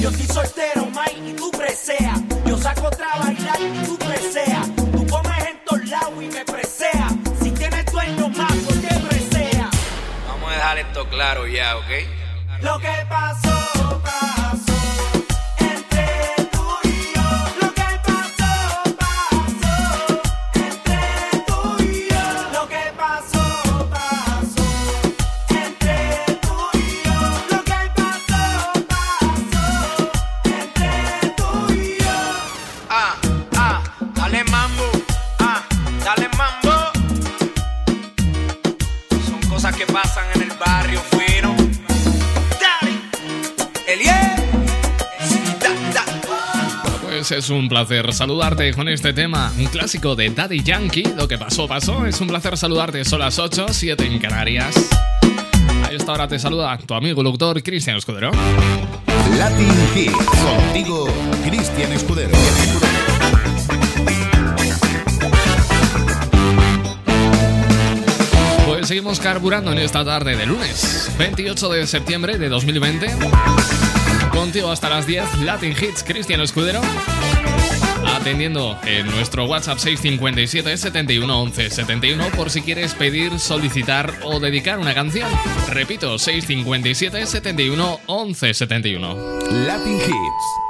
Yo soy soltero, Mike, y tú presea. Yo saco otra bailar y tú presea. Tú comes en todos lados y me presea. Si tienes dueño más, ¿por qué presea? Vamos a dejar esto claro ya, ¿ok? Lo que pasó. Pues es un placer saludarte con este tema, un clásico de Daddy Yankee. Lo que pasó, pasó. Es un placer saludarte. Son las 8, 7 en Canarias. A esta hora te saluda tu amigo doctor Cristian Escudero. Latin Hits. Contigo, Cristian Escudero. Pues seguimos carburando en esta tarde de lunes, 28 de septiembre de 2020. Contigo hasta las 10, Latin Hits, Cristian Escudero. Atendiendo en nuestro WhatsApp 657 71 11 71 por si quieres pedir, solicitar o dedicar una canción. Repito, 657 71 11 71. Latin Hits.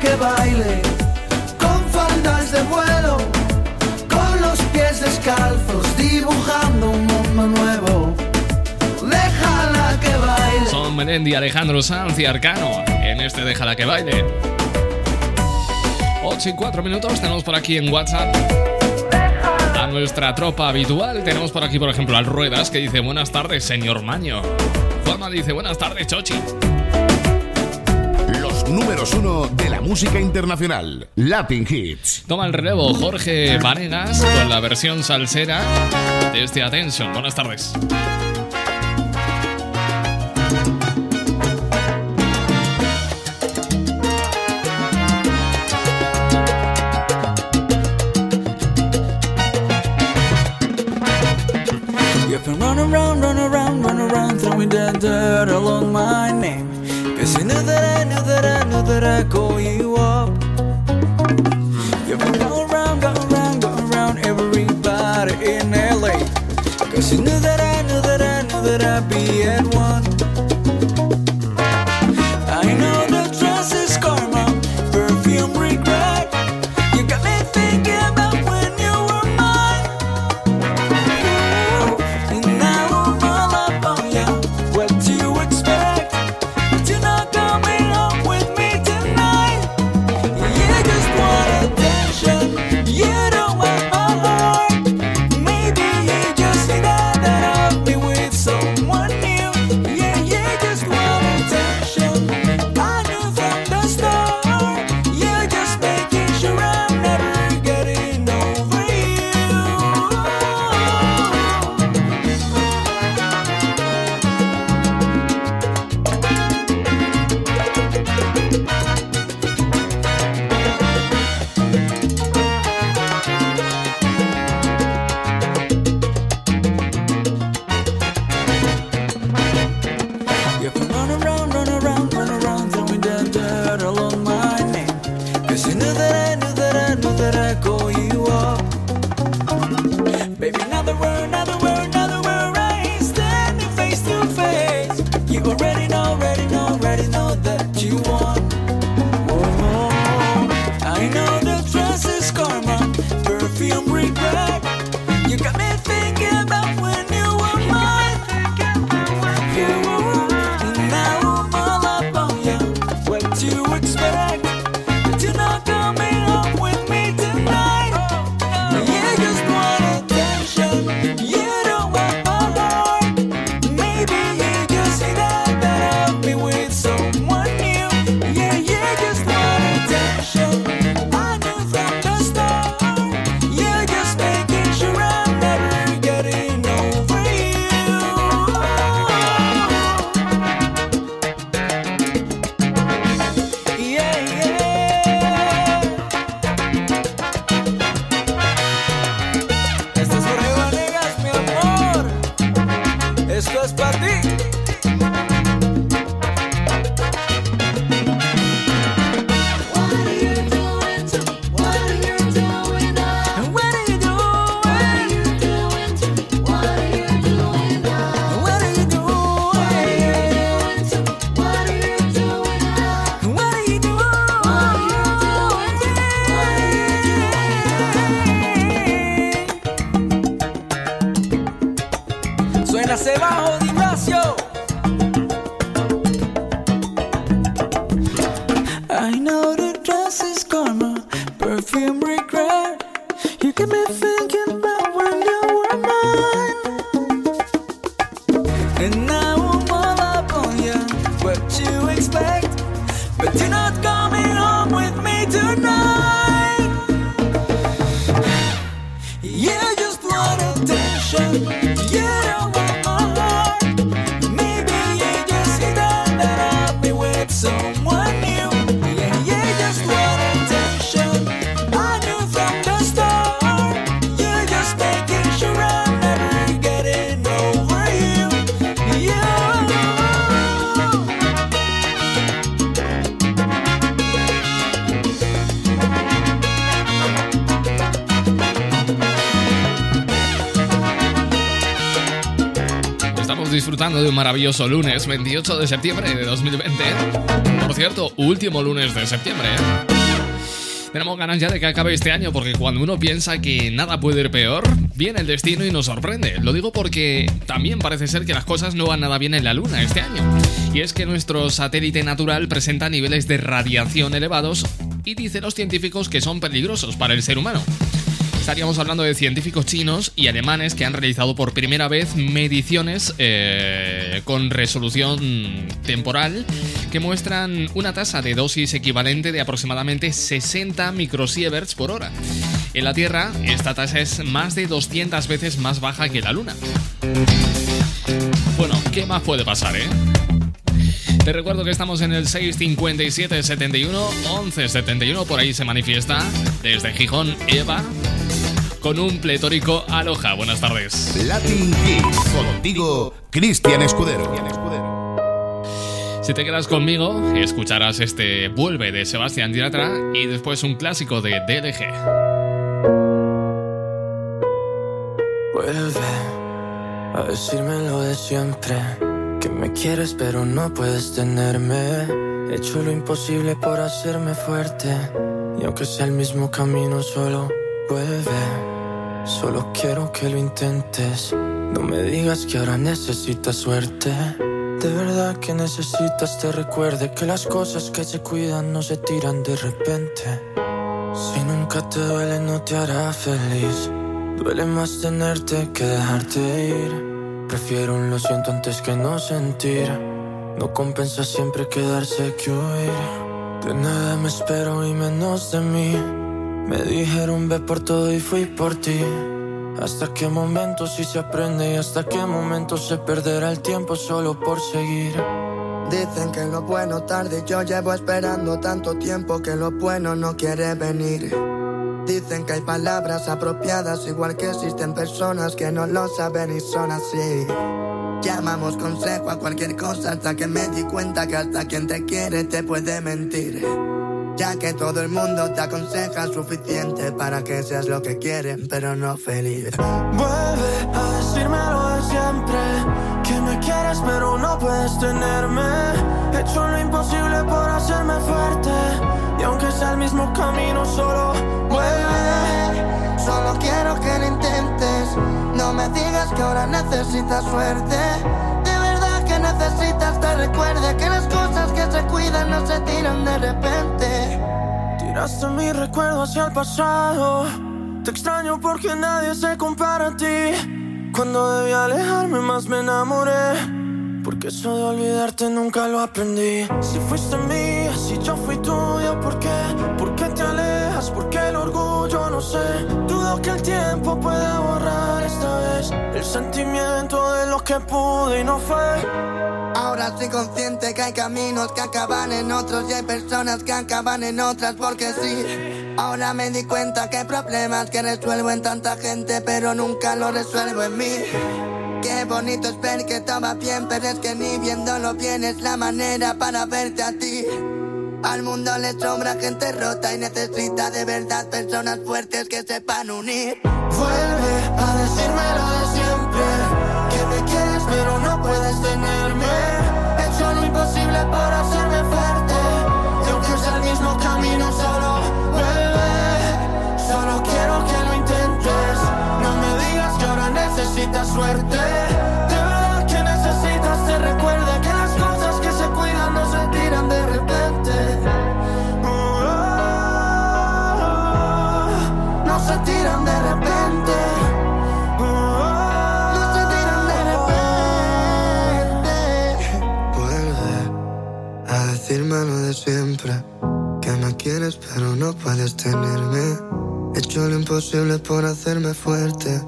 que baile con faldas de vuelo, con los pies descalzos dibujando un mundo nuevo. Déjala que baile. Son Melendi, Alejandro Sanz y Arcano en este Déjala que baile. 8 y 4 minutos tenemos por aquí en WhatsApp a nuestra tropa habitual. Tenemos por aquí, por ejemplo, al Ruedas que dice buenas tardes, señor Maño. Juanma dice buenas tardes, Chochi números uno de la música internacional, Latin Hits. Toma el relevo Jorge Vanegas con la versión salsera de este Attention. Buenas tardes. be at one. maravilloso lunes, 28 de septiembre de 2020. Por cierto, último lunes de septiembre. ¿eh? Tenemos ganas ya de que acabe este año porque cuando uno piensa que nada puede ir peor, viene el destino y nos sorprende. Lo digo porque también parece ser que las cosas no van nada bien en la Luna este año. Y es que nuestro satélite natural presenta niveles de radiación elevados y dicen los científicos que son peligrosos para el ser humano estaríamos hablando de científicos chinos y alemanes que han realizado por primera vez mediciones eh, con resolución temporal que muestran una tasa de dosis equivalente de aproximadamente 60 microsieverts por hora. En la Tierra, esta tasa es más de 200 veces más baja que la Luna. Bueno, ¿qué más puede pasar, eh? Te recuerdo que estamos en el 657 71 11 71, por ahí se manifiesta desde Gijón Eva con un pletórico aloja. Buenas tardes. Latin Hits. Contigo, Cristian Escudero. Si te quedas conmigo, escucharás este Vuelve de Sebastián Yatra y después un clásico de DLG. Vuelve a decirme lo de siempre. Que me quieres pero no puedes tenerme. He hecho lo imposible por hacerme fuerte. Y aunque sea el mismo camino, solo vuelve. Solo quiero que lo intentes. No me digas que ahora necesitas suerte. De verdad que necesitas te recuerde que las cosas que se cuidan no se tiran de repente. Si nunca te duele no te hará feliz. Duele más tenerte que dejarte ir. Prefiero un lo siento antes que no sentir. No compensa siempre quedarse que huir. De nada me espero y menos de mí. Me dijeron ve por todo y fui por ti. Hasta qué momento sí se aprende y hasta qué momento se perderá el tiempo solo por seguir. Dicen que lo bueno tarde, yo llevo esperando tanto tiempo que lo bueno no quiere venir. Dicen que hay palabras apropiadas, igual que existen personas que no lo saben y son así. Llamamos consejo a cualquier cosa hasta que me di cuenta que hasta quien te quiere te puede mentir. Ya que todo el mundo te aconseja suficiente para que seas lo que quieren, pero no feliz. Vuelve a decirme lo de siempre. Que me quieres pero no puedes tenerme. He hecho lo imposible por hacerme fuerte. Y aunque sea el mismo camino, solo vuelve. Solo quiero que lo intentes. No me digas que ahora necesitas suerte. De verdad que necesitas te recuerde que las cosas que se cuidan no se tiran de repente. Tiraste mi recuerdo hacia el pasado. Te extraño porque nadie se compara a ti. Cuando debí alejarme más me enamoré. Porque eso de olvidarte nunca lo aprendí. Si fuiste mía, si yo fui tuya, ¿por qué? ¿Por qué te alejas? ¿Por qué el orgullo? No sé. Dudo que el tiempo pueda borrar esta vez el sentimiento de lo que pude y no fue. Ahora estoy consciente que hay caminos que acaban en otros y hay personas que acaban en otras porque sí. Ahora me di cuenta que hay problemas que resuelvo en tanta gente pero nunca lo resuelvo en mí. Qué bonito es ver que todo bien, pero es que ni viéndolo bien es la manera para verte a ti. Al mundo le sobra gente rota y necesita de verdad personas fuertes que sepan unir. Vuelve a decirme necesitas suerte. De verdad que necesitas te recuerde que las cosas que se cuidan no se tiran de repente. No se tiran de repente. No se tiran de repente. Vuelve a decirme lo de siempre. Que me quieres pero no puedes tenerme. He hecho lo imposible por hacerme fuerte.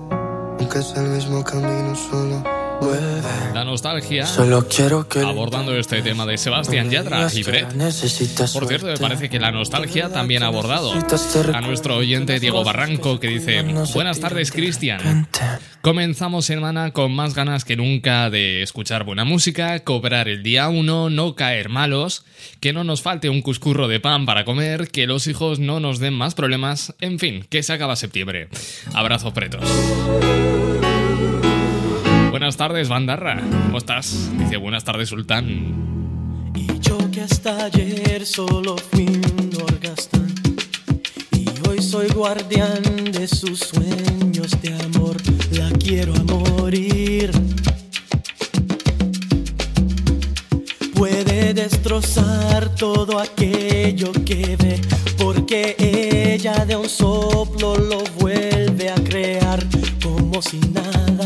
Aunque sea el mismo camino solo. La nostalgia abordando este tema de Sebastián Yatra y Brett. Por cierto, me parece que la nostalgia también ha abordado a nuestro oyente Diego Barranco que dice, buenas tardes Cristian. Comenzamos semana con más ganas que nunca de escuchar buena música, cobrar el día uno, no caer malos, que no nos falte un cuscurro de pan para comer, que los hijos no nos den más problemas, en fin, que se acaba septiembre. Abrazos pretos buenas tardes, bandarra. ¿Cómo estás? Dice, buenas tardes, sultán. Y yo que hasta ayer solo fui un orgastán. Y hoy soy guardián de sus sueños de amor. La quiero a morir. Puede destrozar todo aquello que ve, porque ella de un soplo lo vuelve a crear como si nada.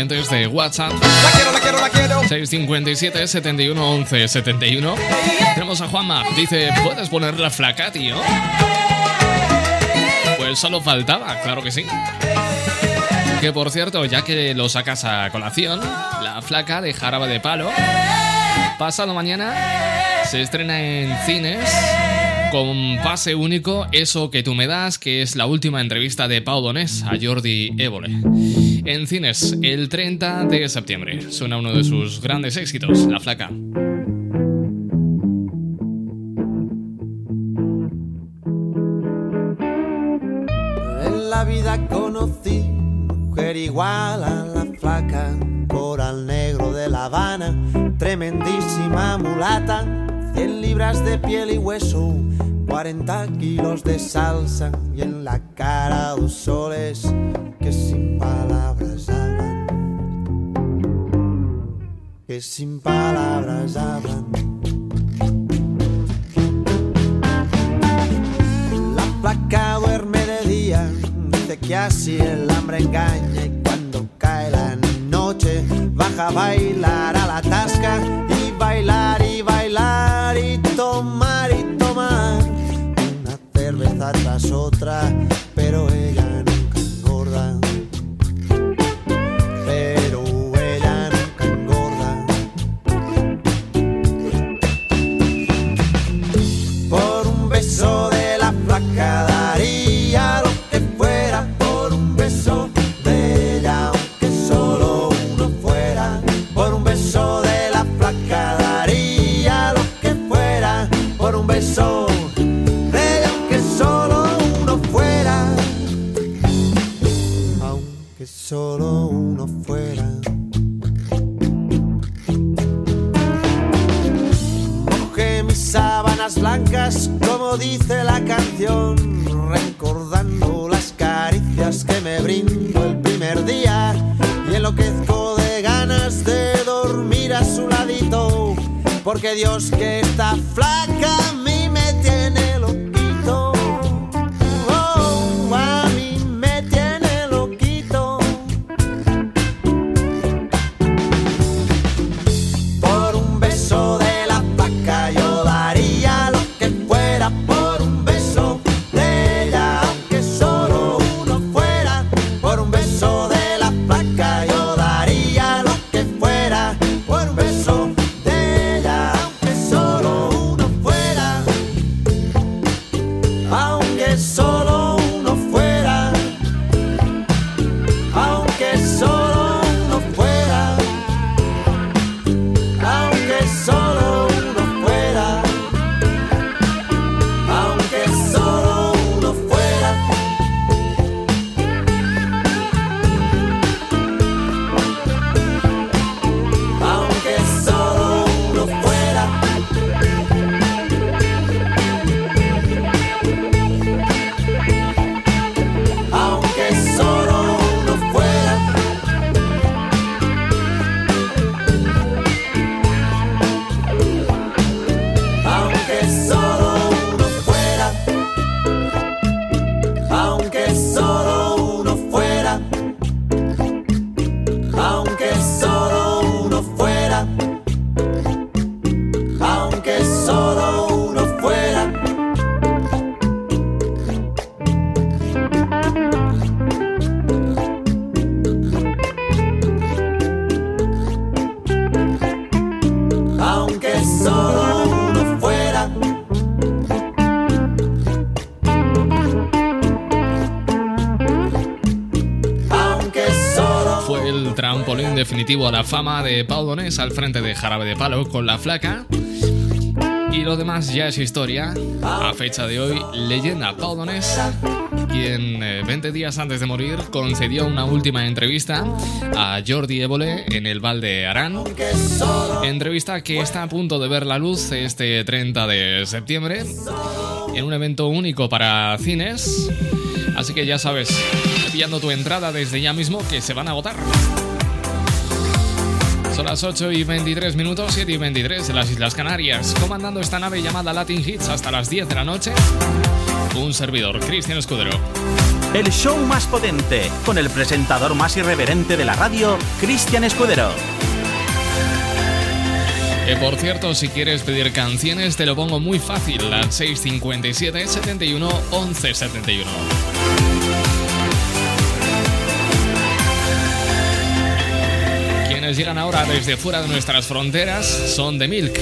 pendientes de WhatsApp. La quiero, la quiero, la quiero. 657 71 11 71. Tenemos a Juanma. Dice, ¿puedes poner la flaca, tío? Pues solo faltaba, claro que sí. Que por cierto, ya que lo sacas a colación, la flaca de Jaraba de Palo, pasado mañana se estrena en cines con pase único, eso que tú me das, que es la última entrevista de Pau Donés a Jordi Évole en cines el 30 de septiembre. Suena uno de sus grandes éxitos, La Flaca. En la vida conocí mujer igual a la flaca, coral negro de La Habana, tremendísima mulata, 100 libras de piel y hueso. 40 kilos de salsa y en la cara dos soles que sin palabras Que sin palabras hablan. La placa duerme de día, dice que así el hambre engaña y cuando cae la noche baja a bailar a la tasca y bailar y bailar y tomar y tomar una cerveza tras otra, pero ella porque Dios que está flaca definitivo a la fama de Pau Donés al frente de Jarabe de Palo con la flaca. Y lo demás ya es historia. A fecha de hoy, leyenda Pau Donés, quien eh, 20 días antes de morir concedió una última entrevista a Jordi Évole en el Val de Arán. Entrevista que está a punto de ver la luz este 30 de septiembre en un evento único para cines. Así que ya sabes, pillando tu entrada desde ya mismo que se van a agotar. Las 8 y 23 minutos, 7 y 23 de las Islas Canarias, comandando esta nave llamada Latin Hits hasta las 10 de la noche. Un servidor, Cristian Escudero. El show más potente, con el presentador más irreverente de la radio, Cristian Escudero. Que por cierto, si quieres pedir canciones, te lo pongo muy fácil al 657 71 11 71. Llegan ahora desde fuera de nuestras fronteras son The Milk.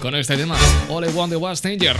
Con este tema, All I Want the Was Danger.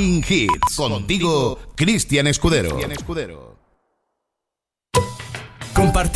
Latin Hits. Contigo, Cristian Escudero. Compartir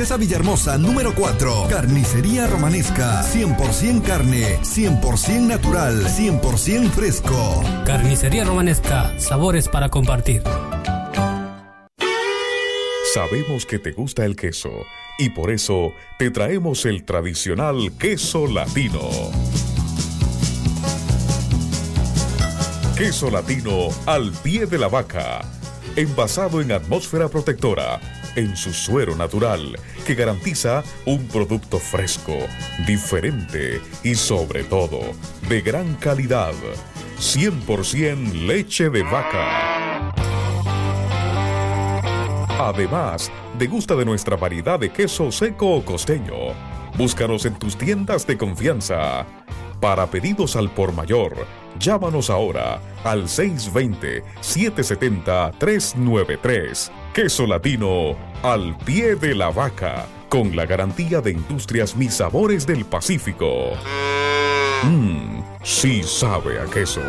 Duquesa Villahermosa número 4. Carnicería Romanesca, 100% carne, 100% natural, 100% fresco. Carnicería Romanesca, sabores para compartir. Sabemos que te gusta el queso y por eso te traemos el tradicional queso latino. Queso latino al pie de la vaca, envasado en atmósfera protectora, en su suero natural, que garantiza un producto fresco, diferente y sobre todo de gran calidad. 100% leche de vaca. Además, degusta de nuestra variedad de queso seco o costeño. Búscanos en tus tiendas de confianza. Para pedidos al por mayor, llámanos ahora al 620-770-393. Queso latino al pie de la vaca, con la garantía de Industrias Mis Sabores del Pacífico. Mmm, sí sabe a queso.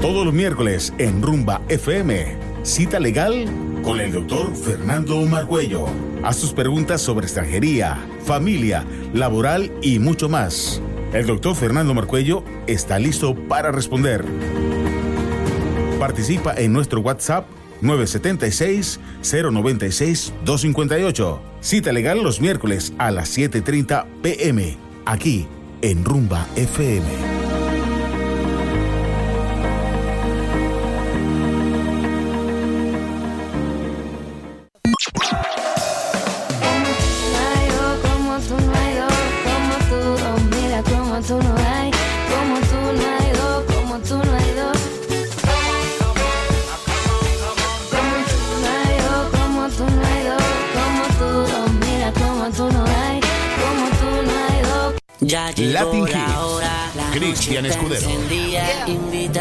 Todos los miércoles en Rumba FM. Cita legal con el doctor Fernando Margüello. Haz tus preguntas sobre extranjería, familia, laboral y mucho más. El doctor Fernando Marcuello está listo para responder. Participa en nuestro WhatsApp 976-096-258. Cita legal los miércoles a las 7.30 pm, aquí en Rumba FM.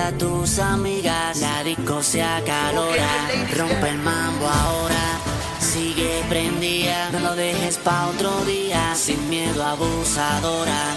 A tus amigas, la disco se acalora. Rompe el mambo ahora, sigue prendida. No lo dejes pa' otro día, sin miedo abusadora.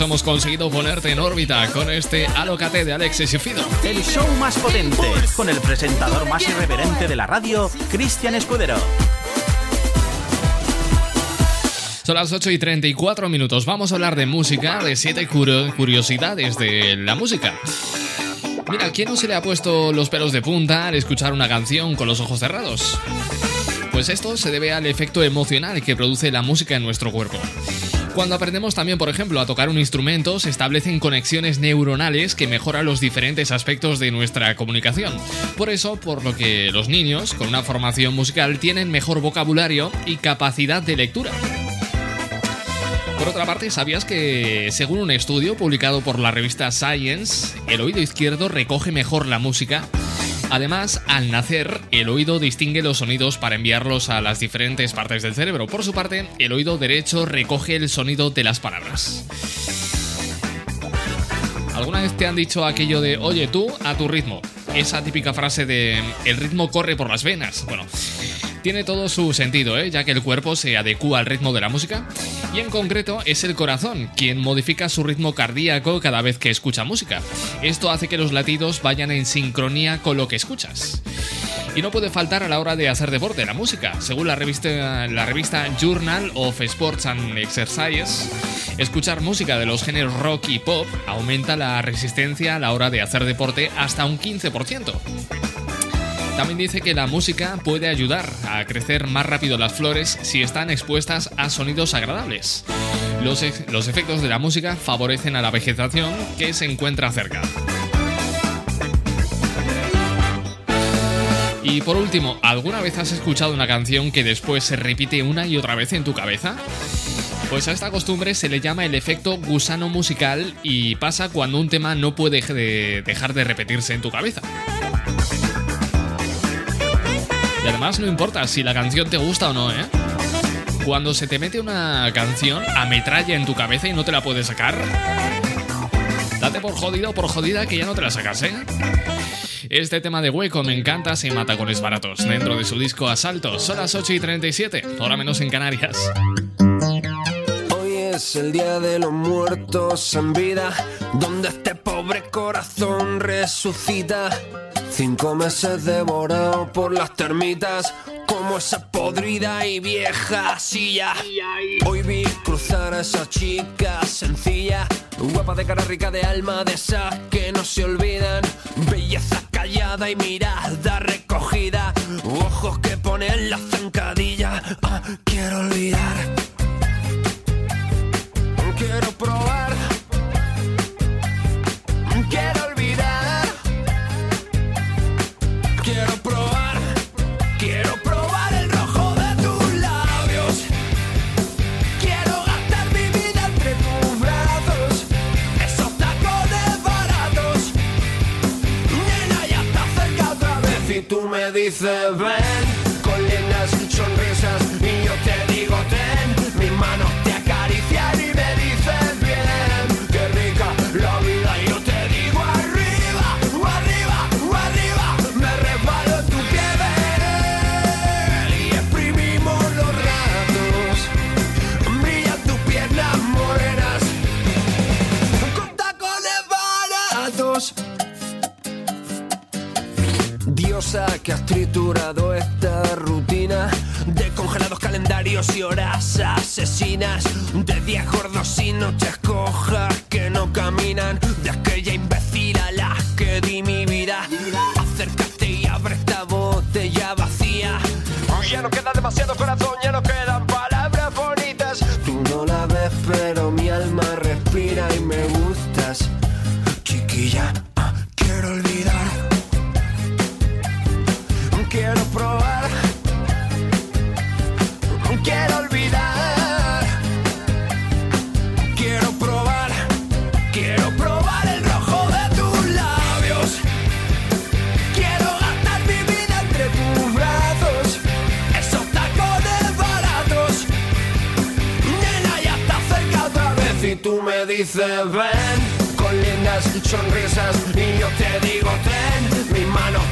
Hemos conseguido ponerte en órbita con este Alócate de Alexis y Fido. El show más potente, con el presentador más irreverente de la radio, Cristian Escudero. Son las 8 y 34 minutos. Vamos a hablar de música, de siete curio- curiosidades de la música. Mira, ¿a quién no se le ha puesto los pelos de punta al escuchar una canción con los ojos cerrados? Pues esto se debe al efecto emocional que produce la música en nuestro cuerpo. Cuando aprendemos también, por ejemplo, a tocar un instrumento, se establecen conexiones neuronales que mejoran los diferentes aspectos de nuestra comunicación. Por eso, por lo que los niños con una formación musical tienen mejor vocabulario y capacidad de lectura. Por otra parte, ¿sabías que, según un estudio publicado por la revista Science, el oído izquierdo recoge mejor la música? Además, al nacer, el oído distingue los sonidos para enviarlos a las diferentes partes del cerebro. Por su parte, el oído derecho recoge el sonido de las palabras. ¿Alguna vez te han dicho aquello de, oye tú, a tu ritmo? Esa típica frase de, el ritmo corre por las venas. Bueno, tiene todo su sentido, ¿eh? ya que el cuerpo se adecúa al ritmo de la música y en concreto es el corazón quien modifica su ritmo cardíaco cada vez que escucha música. Esto hace que los latidos vayan en sincronía con lo que escuchas. Y no puede faltar a la hora de hacer deporte la música. Según la revista, la revista Journal of Sports and Exercise, escuchar música de los géneros rock y pop aumenta la resistencia a la hora de hacer deporte hasta un 15%. También dice que la música puede ayudar a crecer más rápido las flores si están expuestas a sonidos agradables. Los, los efectos de la música favorecen a la vegetación que se encuentra cerca. Y por último, ¿alguna vez has escuchado una canción que después se repite una y otra vez en tu cabeza? Pues a esta costumbre se le llama el efecto gusano musical y pasa cuando un tema no puede de- dejar de repetirse en tu cabeza. Además no importa si la canción te gusta o no, ¿eh? Cuando se te mete una canción a metralla en tu cabeza y no te la puedes sacar, date por jodido o por jodida que ya no te la sacas, ¿eh? Este tema de hueco me encanta, se mata con baratos. Dentro de su disco Asalto, son las 8 y 37, hora menos en Canarias. Es el día de los muertos en vida, donde este pobre corazón resucita. Cinco meses devorado por las termitas, como esa podrida y vieja silla. Hoy vi cruzar a esa chica sencilla, guapa de cara rica de alma, de esas que no se olvidan. Belleza callada y mirada recogida, ojos que ponen la zancadilla. Ah, quiero olvidar. Quiero probar. Quiero olvidar. Quiero probar. Quiero probar el rojo de tus labios. Quiero gastar mi vida entre tus brazos. Esos tacones baratos. Nena, ya está cerca otra vez. Y tú me dices, ven. Que has triturado esta rutina de congelados calendarios y horas asesinas, de días gordos y noches cojas que no caminan, de aquella imbécil a la que di mi vida. Acércate y abre esta botella vacía. Ya no queda demasiado corazón, ya no dices, ven. Con lindas sonrisas. Y yo te digo, ten. Mis manos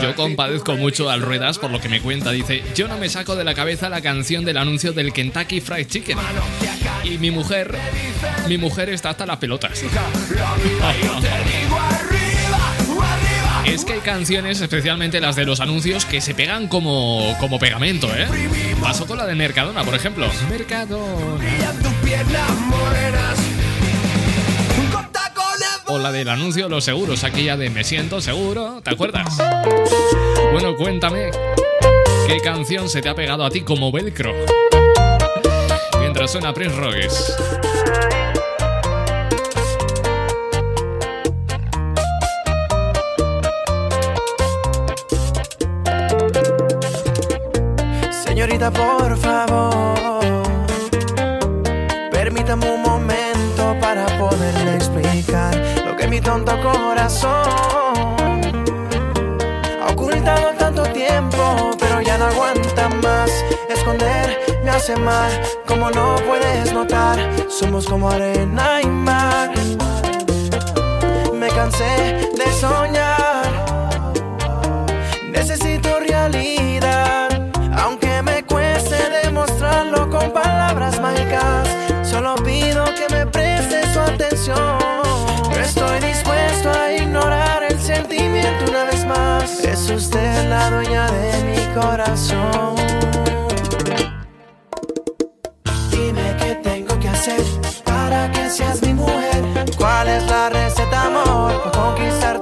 Yo compadezco mucho al Ruedas por lo que me cuenta. Dice, yo no me saco de la cabeza la canción del anuncio del Kentucky Fried Chicken. Y mi mujer, mi mujer está hasta las pelotas. Es que hay canciones, especialmente las de los anuncios, que se pegan como, como pegamento, ¿eh? Pasó con la de Mercadona, por ejemplo. Mercadona. La del anuncio de los seguros, aquella de Me siento seguro, ¿te acuerdas? Bueno, cuéntame, ¿qué canción se te ha pegado a ti como velcro? Mientras suena Prince Rogues. Señorita, por favor, Ha ocultado tanto tiempo, pero ya no aguanta más. Esconder me hace mal, como no puedes notar. Somos como arena y mar. Me cansé de soñar. Necesito realidad, aunque me cueste demostrarlo con palabras mágicas. Solo pido que me prestes su atención. Una vez más. Es usted la dueña de mi corazón. Dime qué tengo que hacer para que seas mi mujer. ¿Cuál es la receta, amor, conquistar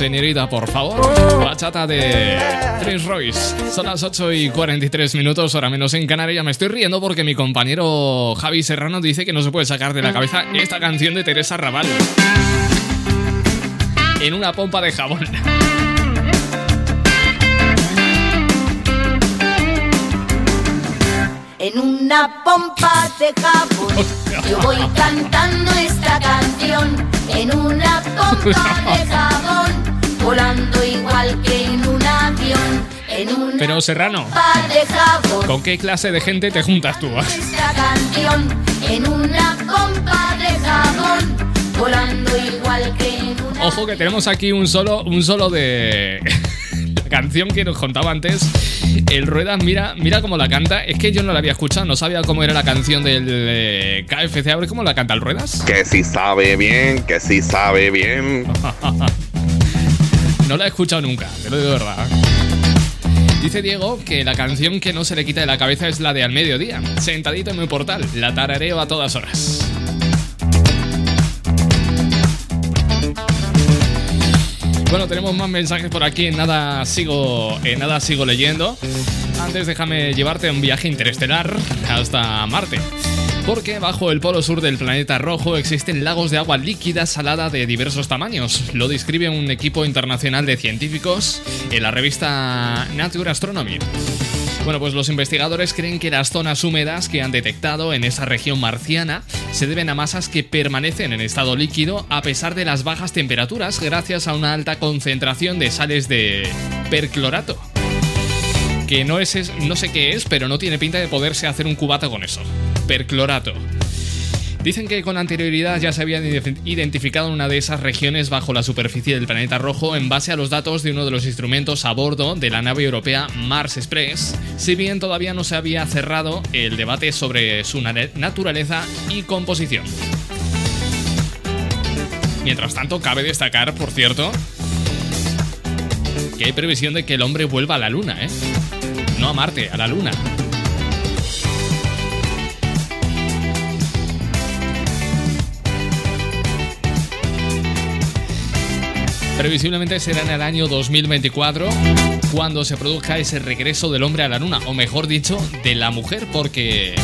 señorita, por favor. Bachata de Prince Royce. Son las 8 y 43 minutos, hora menos en Canarias. Me estoy riendo porque mi compañero Javi Serrano dice que no se puede sacar de la cabeza esta canción de Teresa Raval. En una pompa de jabón. En una pompa de jabón yo voy cantando esta canción. En una pompa de jabón volando igual que en un avión. En una Pero Serrano, ¿con qué clase de gente te juntas tú? esta canción. En una pompa de jabón volando igual que en un Ojo que tenemos aquí un solo, un solo de la canción que nos contaba antes. El Ruedas, mira, mira cómo la canta. Es que yo no la había escuchado, no sabía cómo era la canción del KFC. A ver cómo la canta el Ruedas. Que si sabe bien, que si sabe bien. No la he escuchado nunca, te lo digo de verdad. Dice Diego que la canción que no se le quita de la cabeza es la de Al Mediodía. Sentadito en mi portal, la tarareo a todas horas. Bueno, tenemos más mensajes por aquí. Nada sigo, en nada sigo leyendo. Antes déjame llevarte a un viaje interestelar hasta Marte. Porque bajo el polo sur del planeta rojo existen lagos de agua líquida salada de diversos tamaños. Lo describe un equipo internacional de científicos en la revista Nature Astronomy. Bueno, pues los investigadores creen que las zonas húmedas que han detectado en esa región marciana se deben a masas que permanecen en estado líquido a pesar de las bajas temperaturas gracias a una alta concentración de sales de perclorato. Que no, es, no sé qué es, pero no tiene pinta de poderse hacer un cubata con eso. Perclorato. Dicen que con anterioridad ya se habían ident- identificado una de esas regiones bajo la superficie del planeta rojo en base a los datos de uno de los instrumentos a bordo de la nave europea Mars Express, si bien todavía no se había cerrado el debate sobre su na- naturaleza y composición. Mientras tanto, cabe destacar, por cierto, que hay previsión de que el hombre vuelva a la Luna, ¿eh? No a Marte, a la Luna. Previsiblemente será en el año 2024 cuando se produzca ese regreso del hombre a la luna, o mejor dicho, de la mujer, porque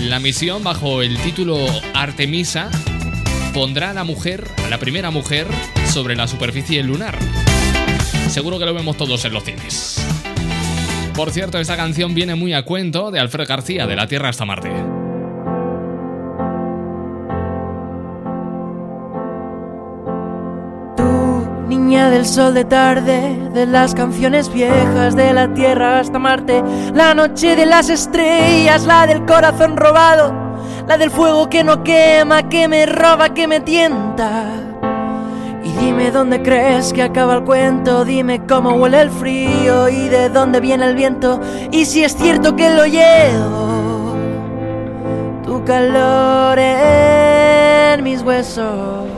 la misión bajo el título Artemisa pondrá a la mujer, a la primera mujer, sobre la superficie lunar. Seguro que lo vemos todos en los cines. Por cierto, esta canción viene muy a cuento de Alfred García, de La Tierra hasta Marte. Niña del sol de tarde, de las canciones viejas, de la tierra hasta Marte, la noche de las estrellas, la del corazón robado, la del fuego que no quema, que me roba, que me tienta. Y dime dónde crees que acaba el cuento, dime cómo huele el frío y de dónde viene el viento, y si es cierto que lo llevo, tu calor en mis huesos.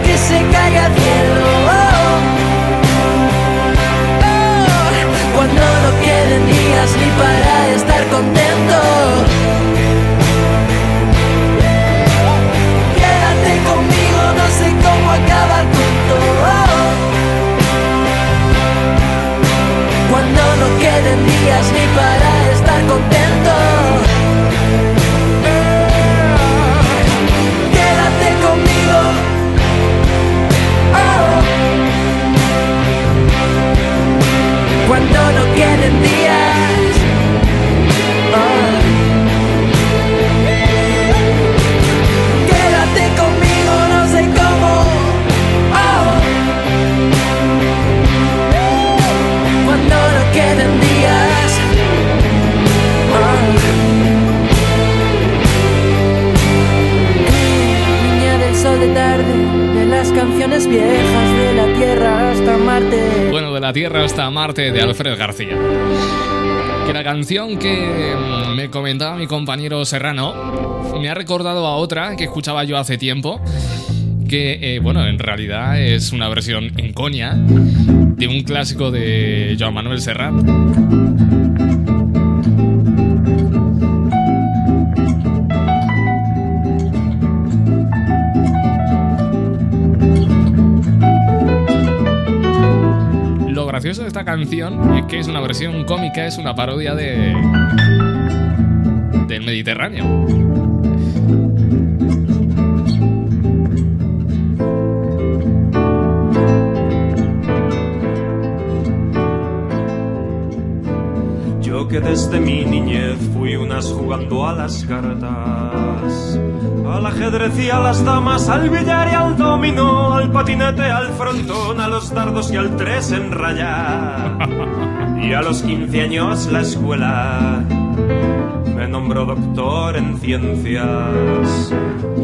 Que se caiga el cielo. Oh, oh, cuando no queden días ni para estar contento. Quédate conmigo, no sé cómo acaba el cuento. Oh, cuando no queden días ni Cuando no queden días. Oh. Quédate conmigo, no sé cómo. Oh. Cuando no queden días. Oh. Niña del sol de canciones viejas, de la tierra hasta Marte. Bueno, de la Tierra hasta Marte de Alfred García. Que la canción que mm, me comentaba mi compañero Serrano me ha recordado a otra que escuchaba yo hace tiempo. Que, eh, bueno, en realidad es una versión en coña de un clásico de Joan Manuel Serrat. Lo gracioso de esta canción es que es una versión cómica, es una parodia de. del Mediterráneo. Yo que desde mi niñez fui unas jugando a las cartas, al ajedrez y a las damas, al billar y al dominó, al patinete, al frontón, a los dardos y al tres en raya. Y a los 15 años la escuela Me nombró doctor en ciencias.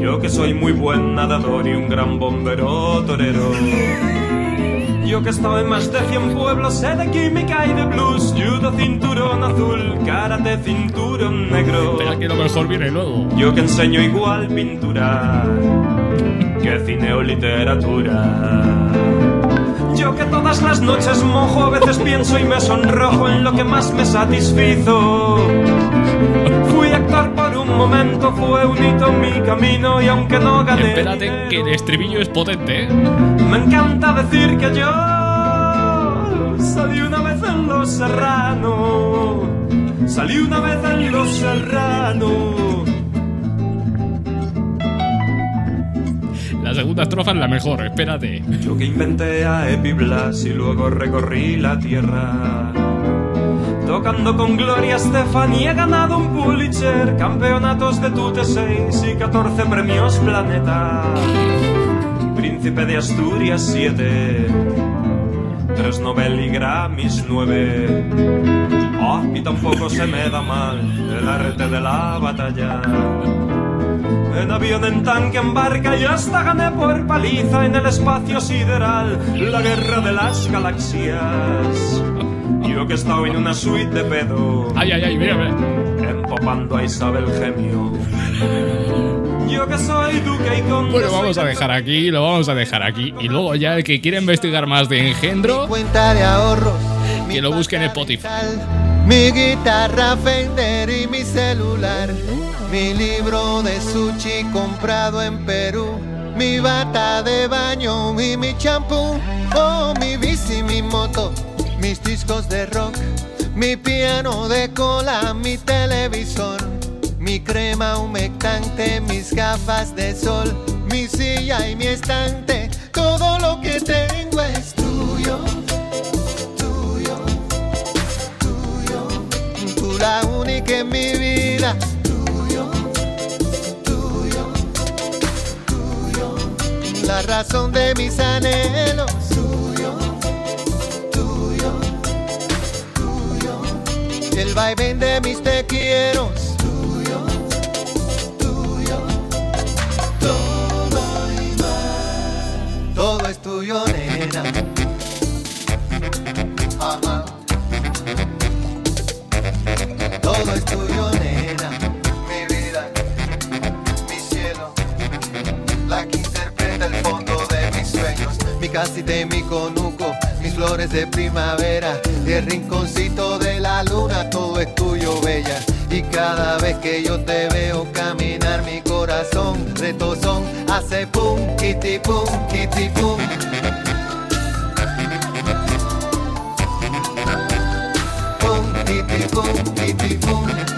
Yo que soy muy buen nadador y un gran bombero torero. Yo que estaba en más de 100 pueblos, sé de química y de blues. Judo, cinturón azul, karate, cinturón negro. Espera que lo mejor viene luego. Yo que enseño igual pintura que cine o literatura. Yo que todas las noches mojo, a veces pienso y me sonrojo en lo que más me satisfizo. Un momento, fue un hito en mi camino y aunque no gané. Espérate que el estribillo es potente, ¿eh? Me encanta decir que yo salí una vez en Los Serrano. Salí una vez en Los Serrano. La segunda estrofa es la mejor, espérate. Yo que inventé a Epiblas y luego recorrí la tierra. Tocando con Gloria Estefan y he ganado un Pulitzer, campeonatos de Tute 6 y 14 premios Planeta. Príncipe de Asturias 7, tres Nobel y Grammys 9. Oh, y tampoco se me da mal el arte de la batalla. En avión, en tanque, en barca y hasta gané por paliza en el espacio sideral la guerra de las galaxias. Yo que estaba en una suite de pedo. Ay, ay, ay, mira, mira. Empopando a Isabel Gemio. Yo que soy duque y conde. Bueno, vamos a dejar aquí, lo vamos a dejar aquí. Y luego ya el que quiera investigar más de engendro, Cuenta de ahorros, que lo busque en Spotify. mi guitarra Fender y mi celular, mi libro de sushi comprado en Perú, mi bata de baño y mi champú, oh mi bici, mi moto, mis discos de rock, mi piano de cola, mi televisor, mi crema humectante, mis gafas de sol, mi silla y mi estante, todo lo que tengo es tuyo. Tú la única en mi vida. Tuyo, tuyo, tuyo. La razón de mis anhelos. El vaivén de mis te quiero. Tuyo, tuyo. Todo y más. Todo es tuyo, nena. Todo es tuyo, sueños. Mi conuco. Mis flores de primavera. Y el rinconcito de la luna. Todo es tuyo, bella. Y cada vez que yo te veo caminar, mi corazón retozón hace pum, kitty pum, kitty pum. Pum, kitty pum, kitty pum.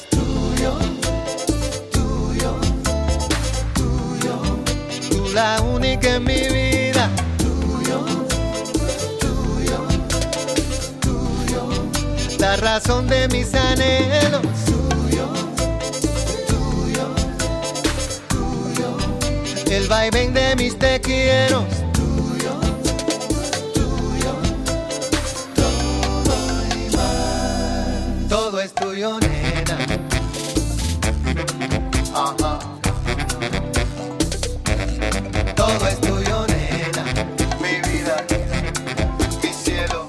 tuyo, tuyo, tuyo, tú la única en mi vida. Tuyo, tuyo, tuyo, la razón de mis anhelos. Tuyo, tuyo, tuyo, el vaivén de mis te quiero. Todo es tuyo. Ajá. Todo es tuyo, nena. Mi vida, mi cielo,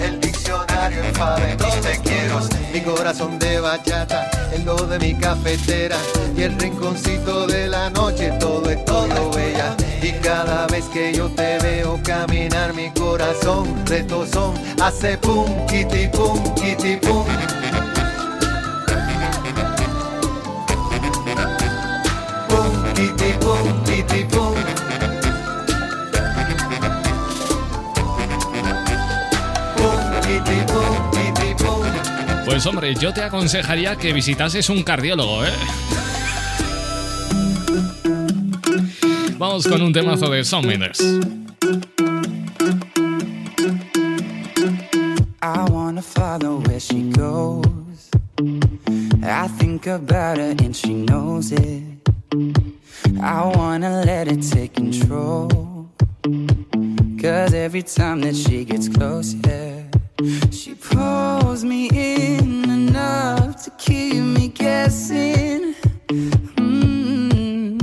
el diccionario en fave, mis te quiero, mi corazón de bachata, el do de mi cafetera y el rinconcito de la noche. Todo es todo, bella. Y cada vez que yo te veo caminar, mi corazón retozón hace pum, kitty pum, kitty pum. Pum, Pues hombre, yo te aconsejaría que visitases un cardiólogo, ¿eh? Vamos con un temazo de Mendes. I wanna follow where she goes. I think about her and she knows it. I wanna let it take control. Cause every time that she gets close, yeah, she pulls me in enough to keep me guessing. Mm.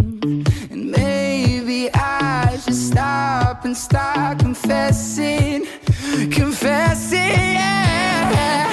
And maybe I should stop and start confessing, confessing. Yeah.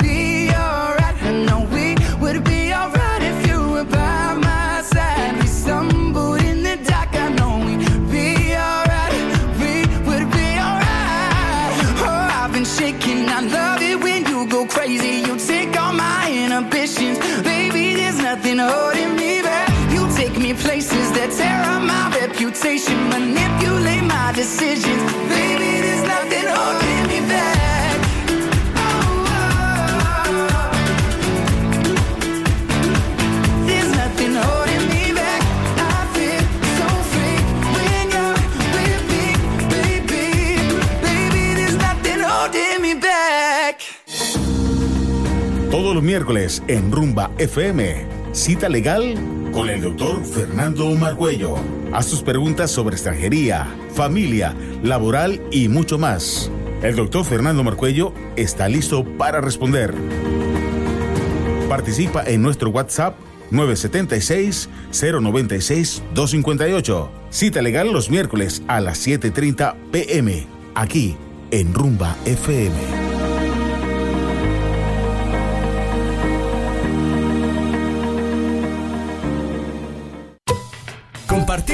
me. You take me places that tear my reputation, manipulate my decisions. Baby, there's nothing holding me back. Todos los miércoles en Rumba FM, cita legal con el doctor Fernando Margüello. Haz tus preguntas sobre extranjería, familia, laboral y mucho más. El doctor Fernando Marcuello está listo para responder. Participa en nuestro WhatsApp 976-096-258. Cita legal los miércoles a las 7.30 pm, aquí en Rumba FM.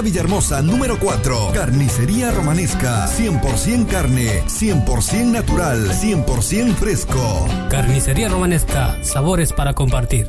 Villahermosa número 4. Carnicería Romanesca, 100% carne, 100% natural, 100% fresco. Carnicería Romanesca, sabores para compartir.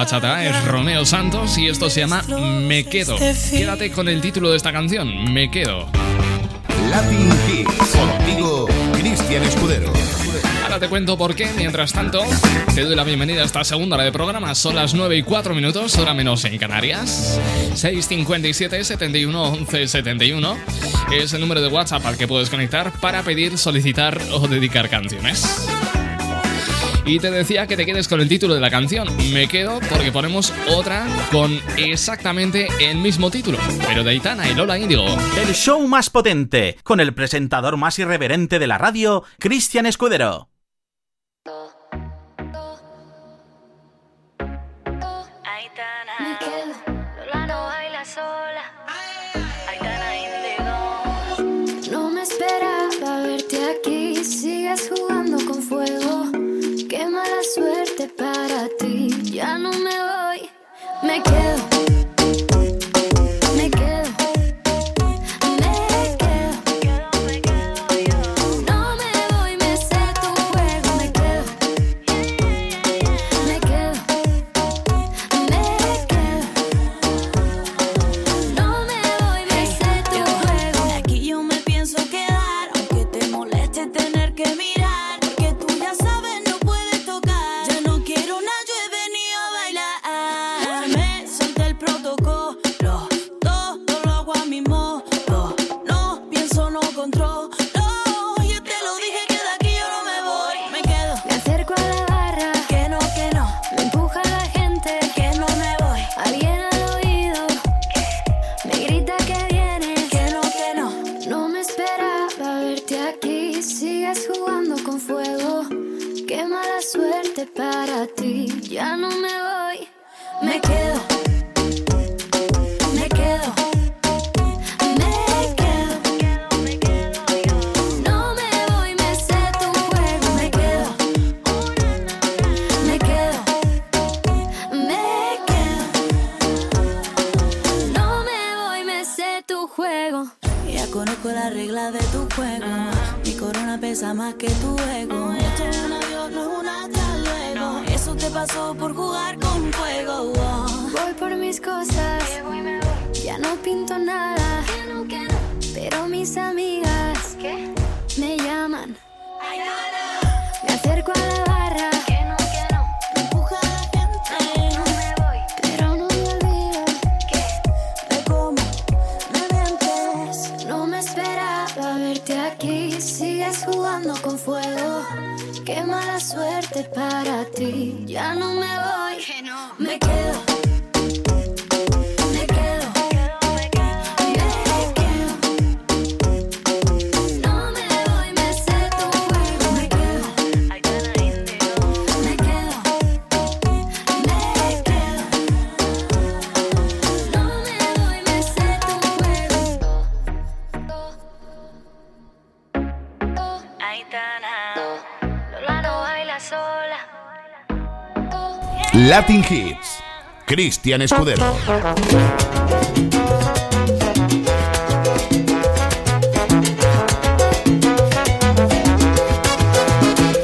bachata es Romeo Santos y esto se llama Me Quedo. Quédate con el título de esta canción, Me Quedo. Latin Hits, contigo Cristian Escudero. Ahora te cuento por qué, mientras tanto, te doy la bienvenida a esta segunda hora de programa. Son las 9 y 4 minutos, hora menos en Canarias. 657 71 11 71 es el número de WhatsApp al que puedes conectar para pedir, solicitar o dedicar canciones. Y te decía que te quedes con el título de la canción. Me quedo porque ponemos otra con exactamente el mismo título, pero de Aitana y Lola Índigo. El show más potente, con el presentador más irreverente de la radio, Cristian Escudero. gonna kill conozco la regla de tu juego. Mi corona pesa más que tu ego. Esto es un adiós, no es un hasta luego. Eso te pasó por jugar con fuego. Voy por mis cosas, ya no pinto nada. Pero mis amigas me llaman. Me acerco a la jugando con fuego. Qué mala suerte para ti. Ya no me voy. Me quedo. Latin Hits. Cristian Escudero.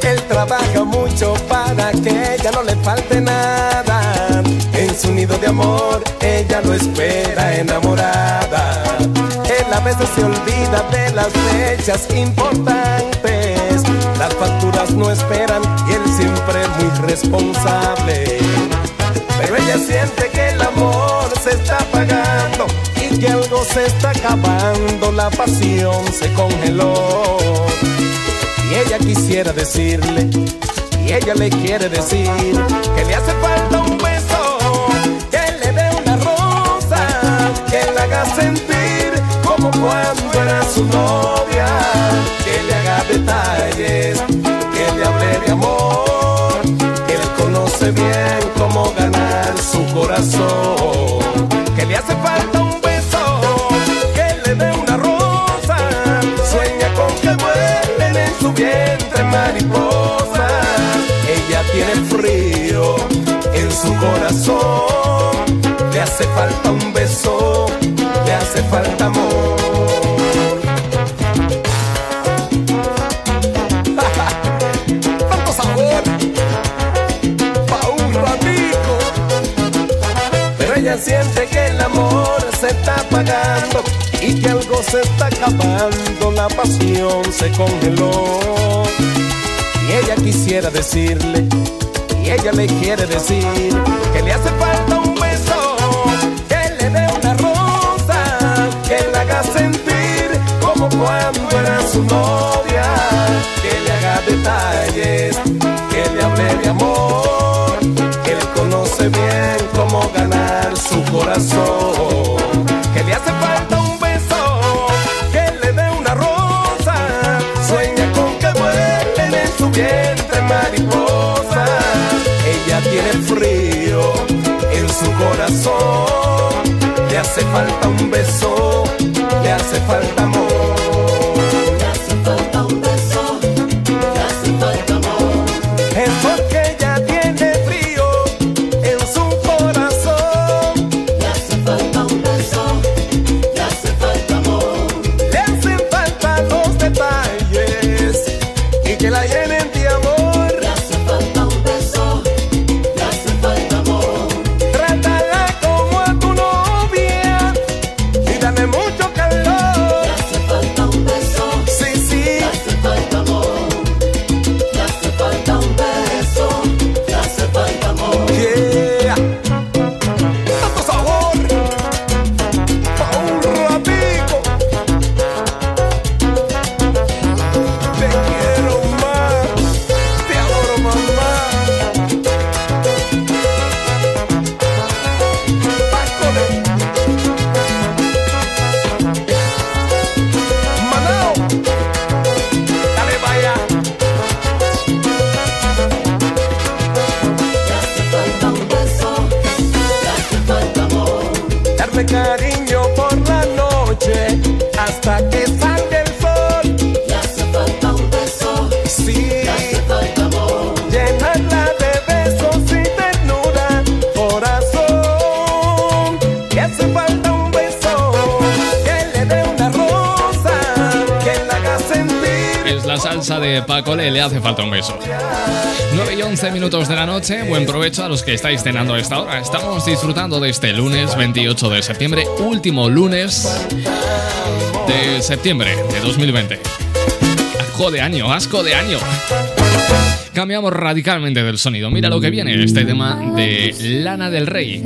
Él trabaja mucho para que ella no le falte nada. En su nido de amor, ella lo espera enamorada. Él a veces se olvida de las fechas importantes. Las facturas no esperan responsable. Pero ella siente que el amor se está apagando y que algo se está acabando. La pasión se congeló. Y ella quisiera decirle, y ella le quiere decir que le hace falta un beso, que le dé una rosa, que le haga sentir como cuando era su novia, que le haga detalles, bien cómo ganar su corazón, que le hace falta un beso, que le dé una rosa, sueña con que vuelen en su vientre mariposas, ella tiene frío en su corazón, le hace falta un beso, le hace falta amor. Siente que el amor se está apagando y que algo se está acabando, la pasión se congeló. Y ella quisiera decirle, y ella le quiere decir, que le hace falta un beso, que le dé una rosa, que le haga sentir como cuando era su novia, que le haga detalles, que le hable de amor, que él conoce bien que le hace falta un beso, que le dé una rosa, sueña con que vuelen en su vientre mariposas, ella tiene frío en su corazón, le hace falta un beso, le hace falta amor. a los que estáis cenando a esta hora. Estamos disfrutando de este lunes 28 de septiembre, último lunes de septiembre de 2020. Asco de año, asco de año. Cambiamos radicalmente del sonido. Mira lo que viene, este tema de Lana del Rey.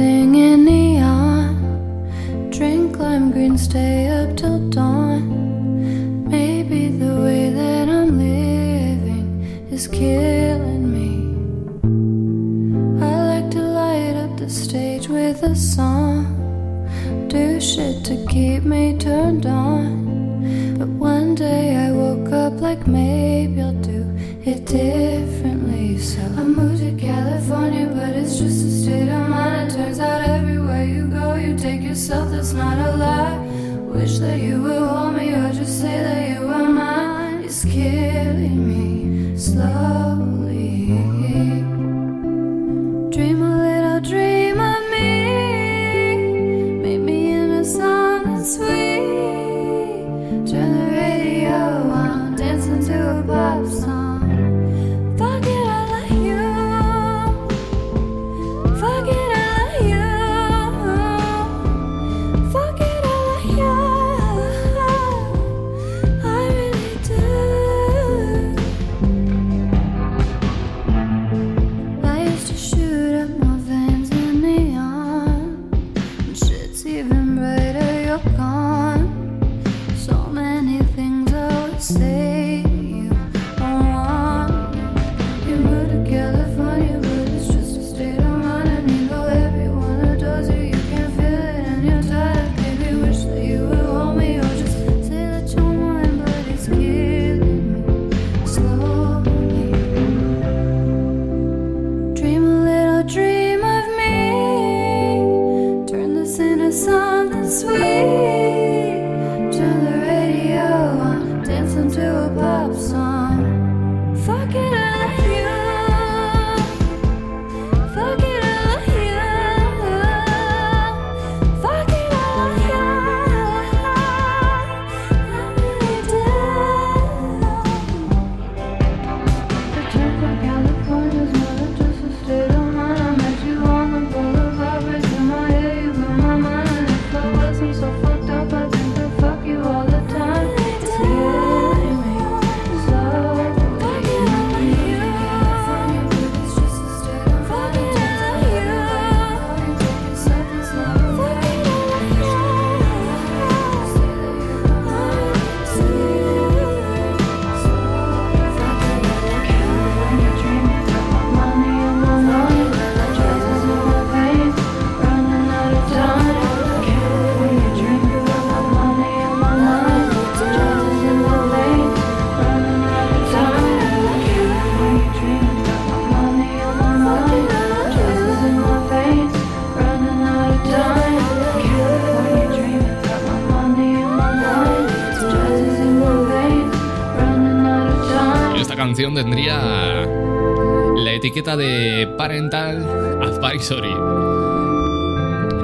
de Parental Advisory.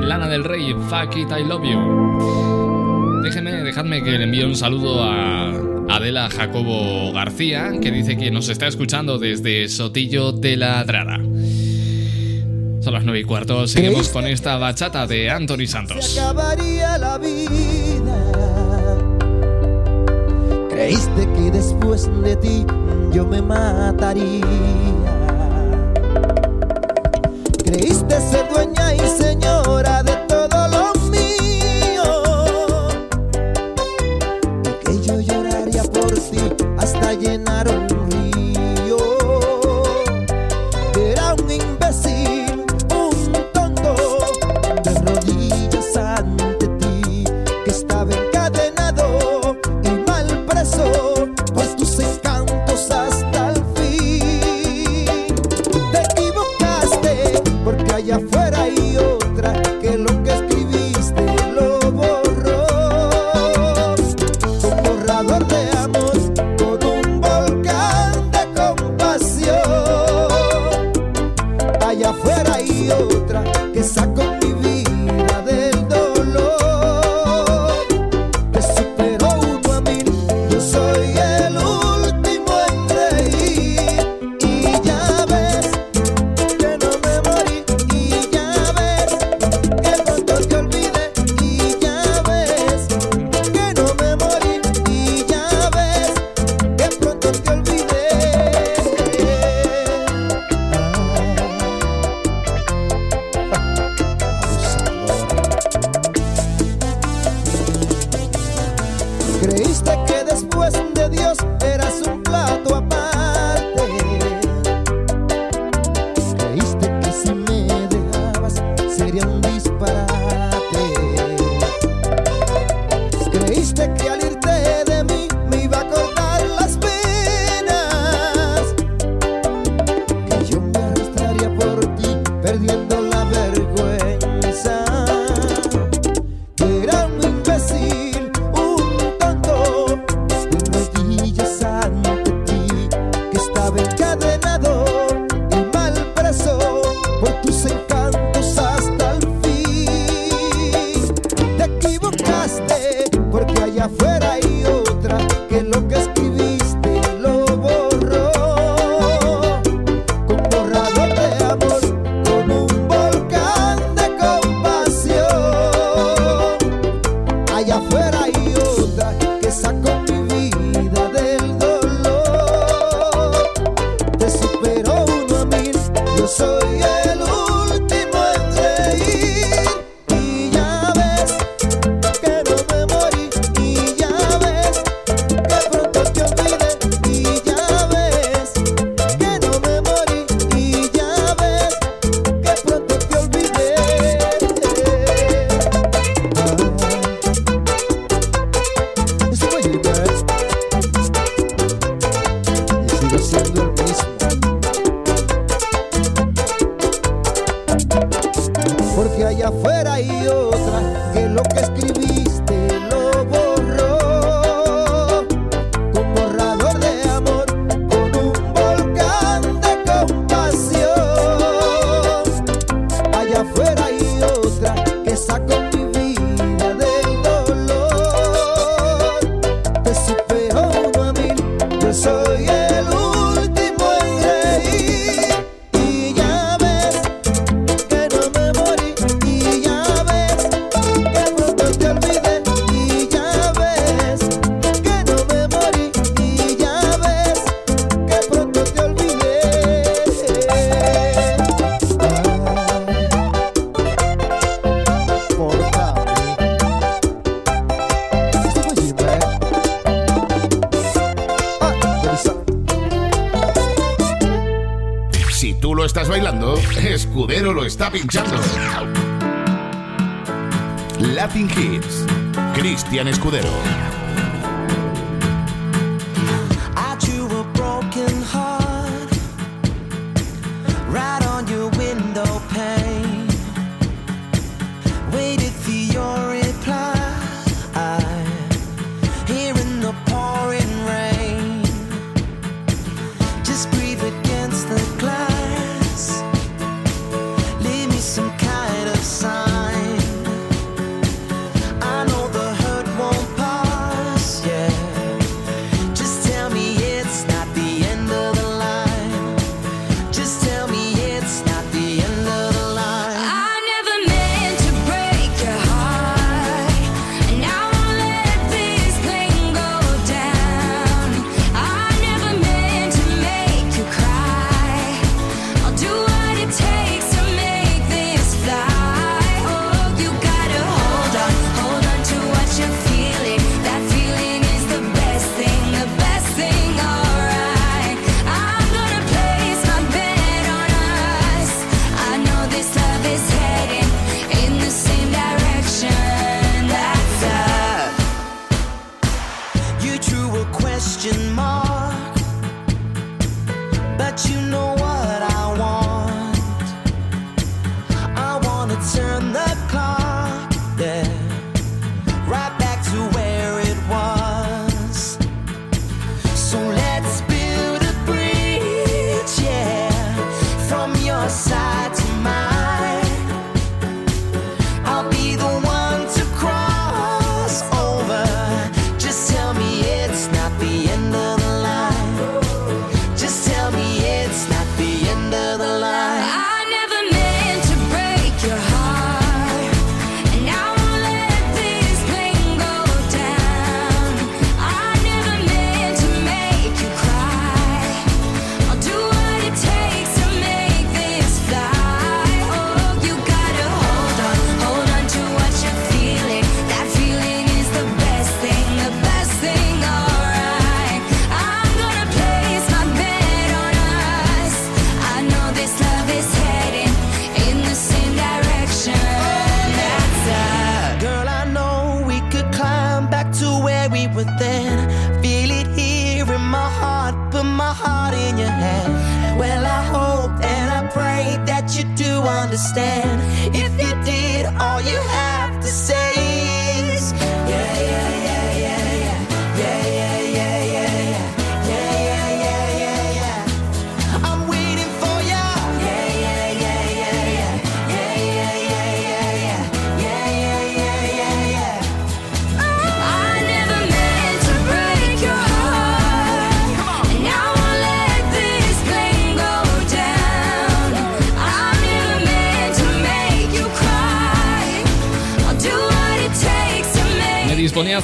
Lana del Rey, fuck it, I love you. Déjeme, dejadme que le envíe un saludo a Adela Jacobo García, que dice que nos está escuchando desde Sotillo de la Drada. Son las 9 y cuarto, seguimos con esta bachata de Anthony Santos. Acabaría la vida. Creíste que después de ti yo me mataría de ser dueña y señora de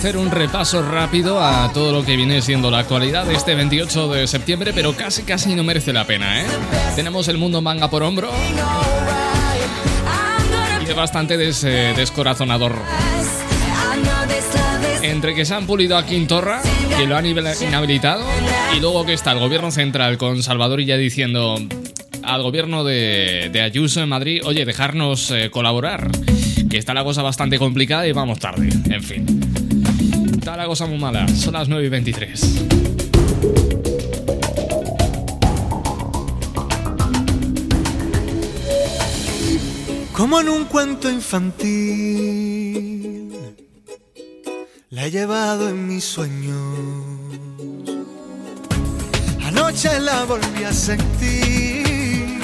hacer un repaso rápido a todo lo que viene siendo la actualidad de este 28 de septiembre, pero casi casi no merece la pena, ¿eh? Tenemos el mundo manga por hombro y es bastante eh, descorazonador. Entre que se han pulido a Quintorra, que lo han inhab- inhabilitado, y luego que está el gobierno central con Salvador y ya diciendo al gobierno de, de Ayuso en Madrid, oye, dejarnos eh, colaborar, que está la cosa bastante complicada y vamos tarde, en fin. Está la cosa muy mala, son las 9 y 23. Como en un cuento infantil, la he llevado en mis sueños. Anoche la volví a sentir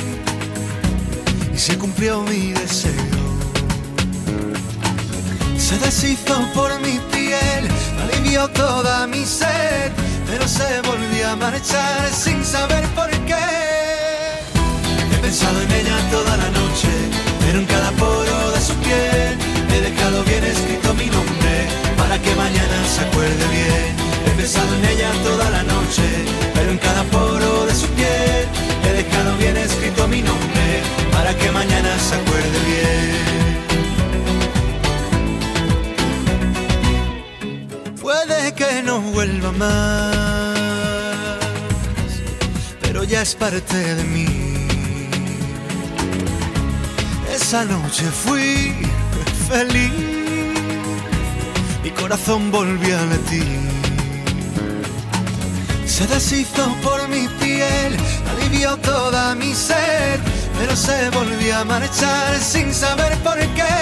y se cumplió mi deseo. Se deshizo por mi piel, alivió toda mi sed, pero se volvió a marchar sin saber por qué. He pensado en ella toda la noche, pero en cada poro de su piel he dejado bien escrito mi nombre para que mañana se acuerde bien. He pensado en ella toda la noche, pero en cada poro de su piel he dejado bien escrito mi nombre para que mañana se acuerde bien. Puede que no vuelva más, pero ya es parte de mí. Esa noche fui feliz, mi corazón volvió a latir. Se deshizo por mi piel, alivió toda mi sed, pero se volvió a marchar sin saber por qué.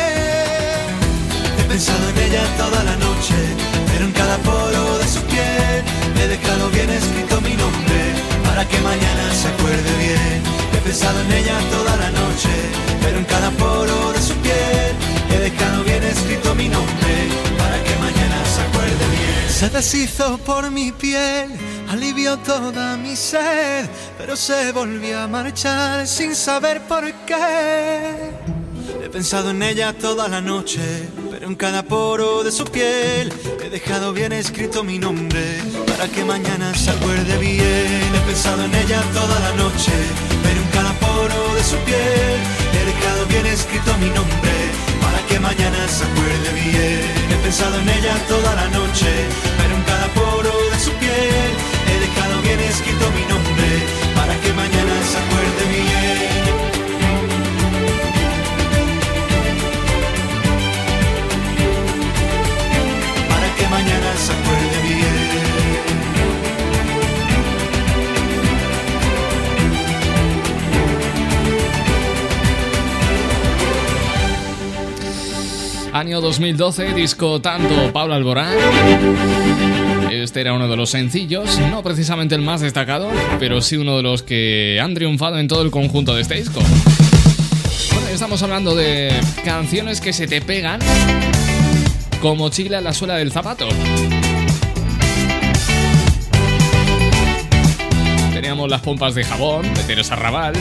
He pensado en ella toda la noche, en cada poro de su piel he dejado bien escrito mi nombre para que mañana se acuerde bien. He pensado en ella toda la noche, pero en cada poro de su piel he dejado bien escrito mi nombre para que mañana se acuerde bien. Se deshizo por mi piel, alivió toda mi sed, pero se volvió a marchar sin saber por qué. He pensado en ella toda la noche, en cada poro de su piel he dejado bien escrito mi nombre para que mañana se acuerde bien. He pensado en ella toda la noche, pero en cada poro de su piel he dejado bien escrito mi nombre para que mañana se acuerde bien. He pensado en ella toda la noche, pero en cada poro de su piel he dejado bien escrito mi nombre para que mañana Año 2012, disco tanto Pablo Alborán. Este era uno de los sencillos, no precisamente el más destacado, pero sí uno de los que han triunfado en todo el conjunto de este disco. Bueno, estamos hablando de canciones que se te pegan como chile a la suela del zapato. Teníamos las pompas de jabón de Teresa Raval.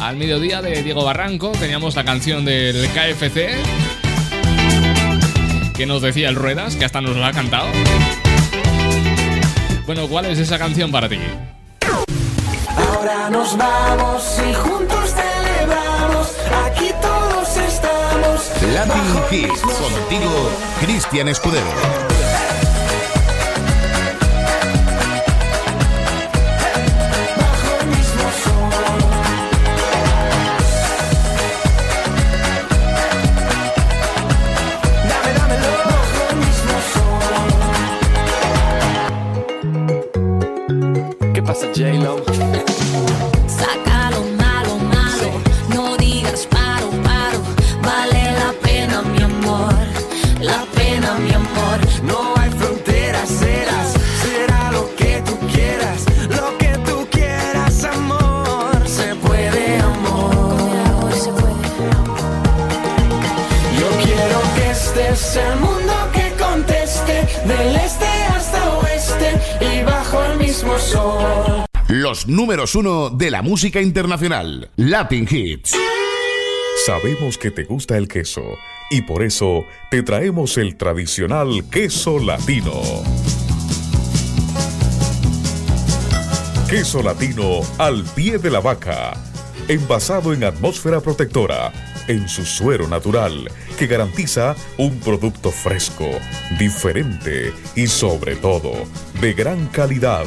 Al mediodía de Diego Barranco teníamos la canción del KFC que nos decía el Ruedas, que hasta nos la ha cantado. Bueno, ¿cuál es esa canción para ti? Ahora nos vamos y juntos celebramos. Aquí todos estamos. Latin Hits, contigo, Cristian Escudero. Números uno de la música internacional, Latin Hits. Sabemos que te gusta el queso y por eso te traemos el tradicional queso latino. Queso latino al pie de la vaca, envasado en atmósfera protectora, en su suero natural, que garantiza un producto fresco, diferente y sobre todo de gran calidad.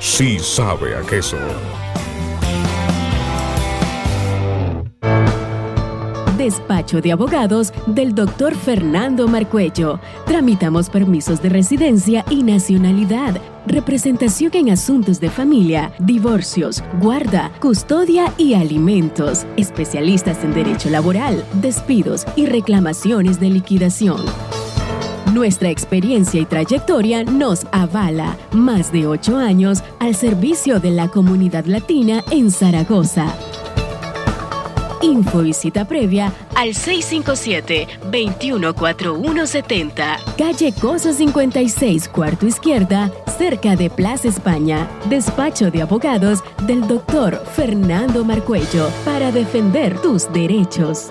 sí sabe a queso. Despacho de abogados del doctor Fernando Marcuello. Tramitamos permisos de residencia y nacionalidad, representación en asuntos de familia, divorcios, guarda, custodia y alimentos. Especialistas en derecho laboral, despidos y reclamaciones de liquidación. Nuestra experiencia y trayectoria nos avala. Más de ocho años al servicio de la comunidad latina en Zaragoza. Info y cita previa al 657-214170. Calle Cosa 56, cuarto izquierda, cerca de Plaza España. Despacho de abogados del doctor Fernando Marcuello para defender tus derechos.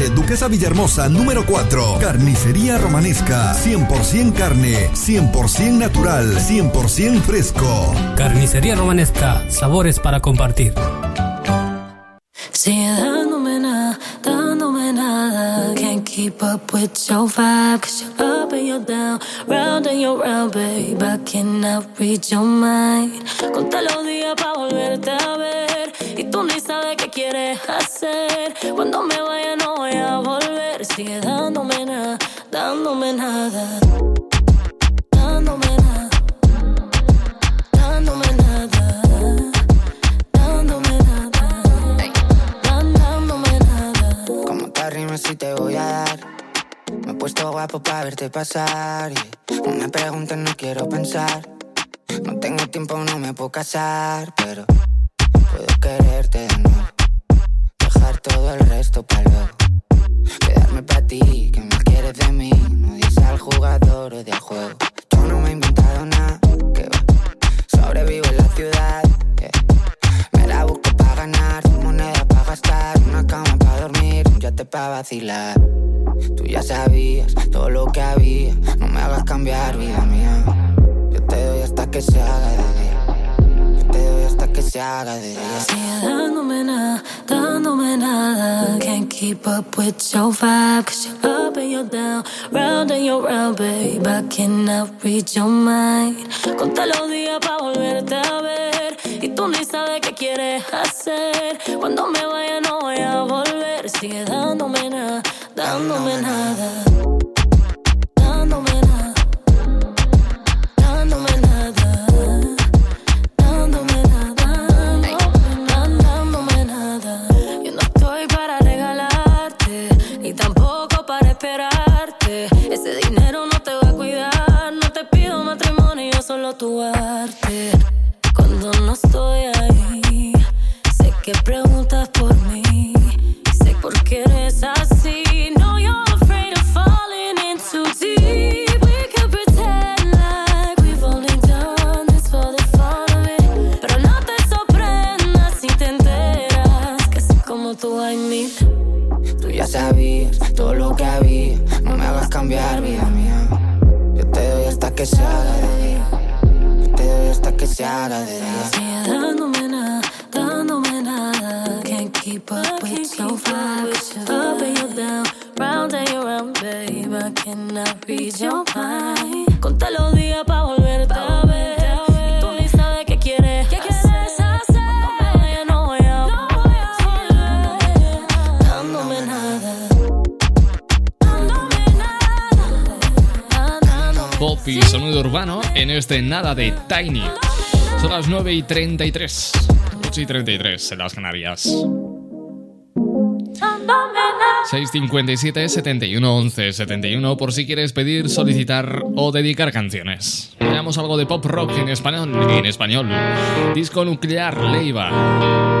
Duquesa Villahermosa, número 4. Carnicería Romanesca. 100% carne, 100% natural, 100% fresco. Carnicería Romanesca. Sabores para compartir. Sigue dándome nada, dándome nada. Can't keep up with your vibe, cause you're up and you're down, round and you're round, babe. I cannot read your mind. Conté los días para volverte a ver. Y tú ni sabes qué quieres hacer. Cuando me vaya, no voy a volver. Sigue dándome nada, dándome nada. Si te voy a dar. Me he puesto guapo para verte pasar. y No me preguntes, no quiero pensar. No tengo tiempo, no me puedo casar. Pero puedo quererte de nuevo. Dejar todo el resto para luego. Quedarme para ti, que me quieres de mí. No dices al jugador o del juego. Yo no me he inventado nada. Que. Sobrevivo en la ciudad. Me la busco para ganar, moneda para gastar, una cama para dormir, yate para vacilar. Tú ya sabías todo lo que había, no me hagas cambiar, vida mía. Yo te doy hasta que se haga de día. Hasta que se haga de día. Sigue dándome nada, dándome nada. Can't keep up with your vibe, cause you're up and you're down, round and you're round, babe. I cannot read your mind. Conté los días para volverte a ver. Y tú ni sabes qué quieres hacer. Cuando me vaya, no voy a volver. Sigue dándome nada, dándome nada. Dándome matrimonio, solo tu arte. Cuando no estoy ahí, sé que preguntas por mí. Sé por qué eres así. Se haga de día. Sigue dándome nada, dándome nada. Can't keep up with. Up and down, round and you round, babe. I cannot read your mind. Conté los días pa' volverte a ver. Y tú ni sabes qué quieres. ¿Qué quieres hacer? Cuando me vaya no voy a volver. Dándome nada. Pop y sonido urbano en este nada de Tiny. Son las 9 y 33. 8 y 33 en las Canarias. 657 71 11 71 por si quieres pedir, solicitar o dedicar canciones. Veamos algo de pop rock en español. En español. Disco nuclear Leiva.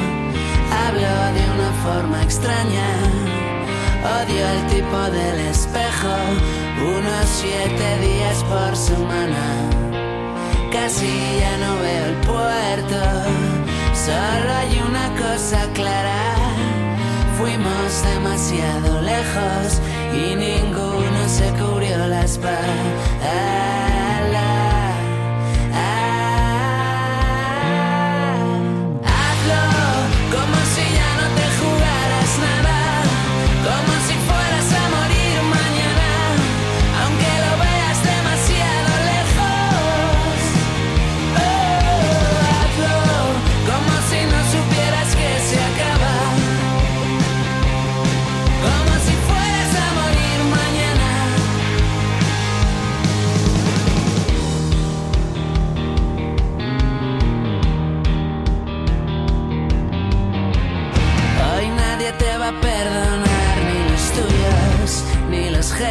Forma extraña. Odio el tipo del espejo. Unos siete días por semana. Casi ya no veo el puerto. Solo hay una cosa clara. Fuimos demasiado lejos y ninguno se cubrió la espalda.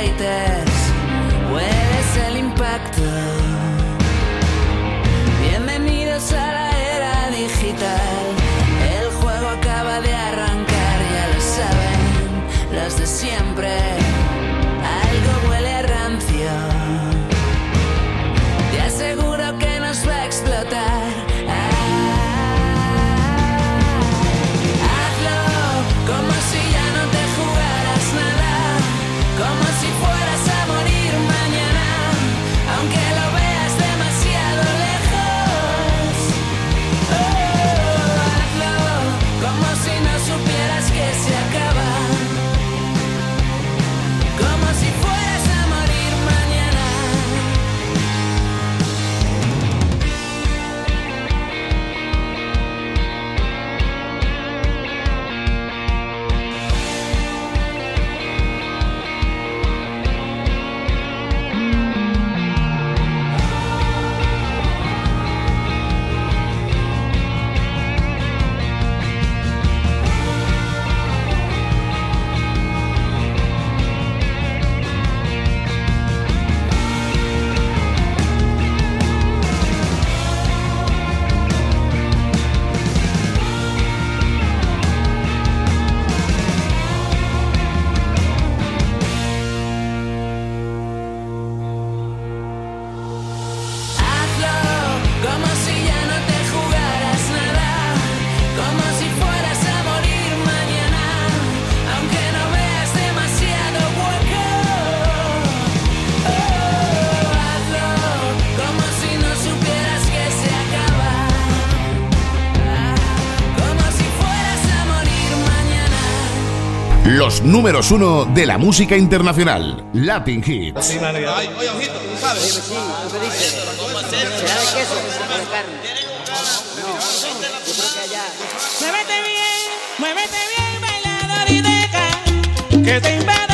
Ni los Los números uno de la música internacional. Latin Hits. Muévete bien, muévete bien, bailador y deja que te invada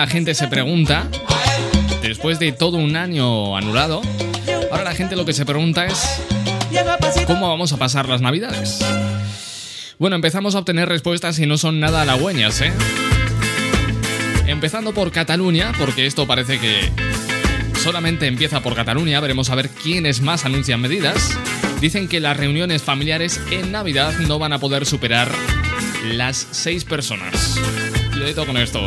la gente se pregunta, después de todo un año anulado, ahora la gente lo que se pregunta es. ¿cómo vamos a pasar las navidades? Bueno, empezamos a obtener respuestas y no son nada halagüeñas, ¿eh? Empezando por Cataluña, porque esto parece que solamente empieza por Cataluña, veremos a ver quiénes más anuncian medidas. Dicen que las reuniones familiares en Navidad no van a poder superar las seis personas. Con esto.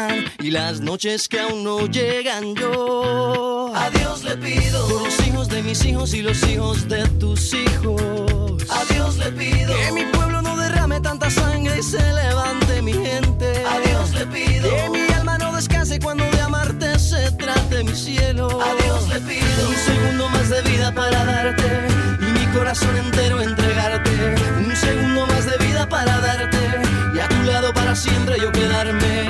y las noches que aún no llegan yo. A Dios le pido por los hijos de mis hijos y los hijos de tus hijos. A Dios le pido que mi pueblo no derrame tanta sangre y se levante mi gente. A Dios le pido que mi alma no descanse cuando de amarte se trate mi cielo. A Dios le pido un segundo más de vida para darte y mi corazón entero entregarte. Un segundo más de vida para darte y a tu lado para siempre yo quedarme.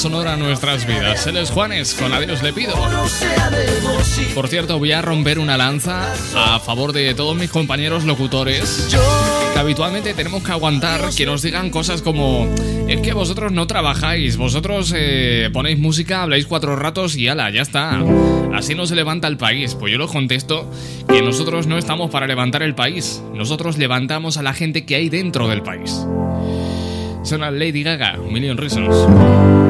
Sonora a nuestras vidas. Él es Juanes, con Adiós le pido. Por cierto, voy a romper una lanza a favor de todos mis compañeros locutores. Que habitualmente tenemos que aguantar que nos digan cosas como: Es que vosotros no trabajáis, vosotros eh, ponéis música, habláis cuatro ratos y ala, ya está. Así no se levanta el país. Pues yo les contesto que nosotros no estamos para levantar el país. Nosotros levantamos a la gente que hay dentro del país. Suena Lady Gaga, Million Reasons.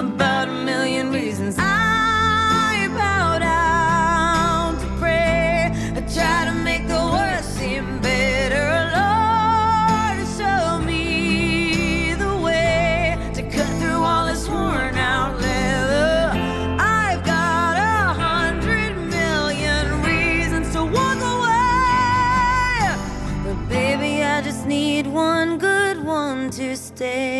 About a million reasons. I bow down to pray. I try to make the worst seem better. Lord, show me the way to cut through all this worn out leather. I've got a hundred million reasons to walk away. But baby, I just need one good one to stay.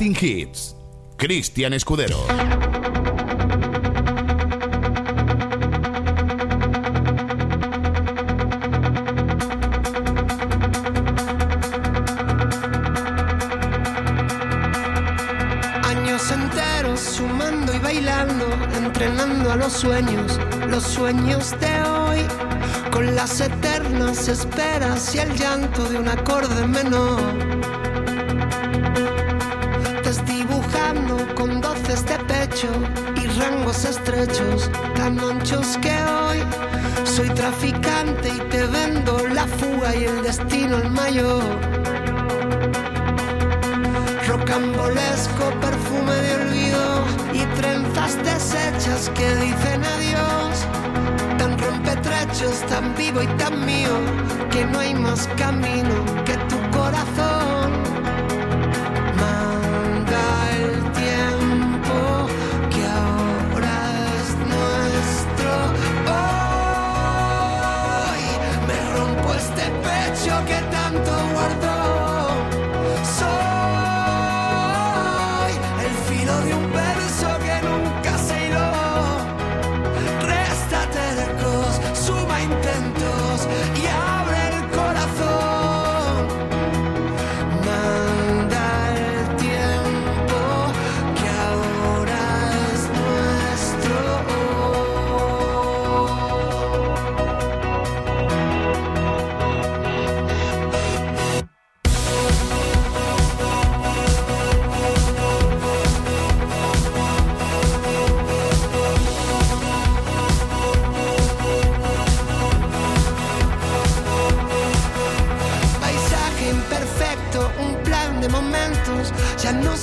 Latin Hits. Cristian Escudero. Años enteros sumando y bailando, entrenando a los sueños, los sueños de hoy, con las eternas esperas y el llanto de un acorde menor. Y rangos estrechos, tan anchos que hoy soy traficante y te vendo la fuga y el destino el mayor. Rocambolesco perfume de olvido y trenzas deshechas que dicen adiós. Tan rompetrechos, tan vivo y tan mío, que no hay más camino que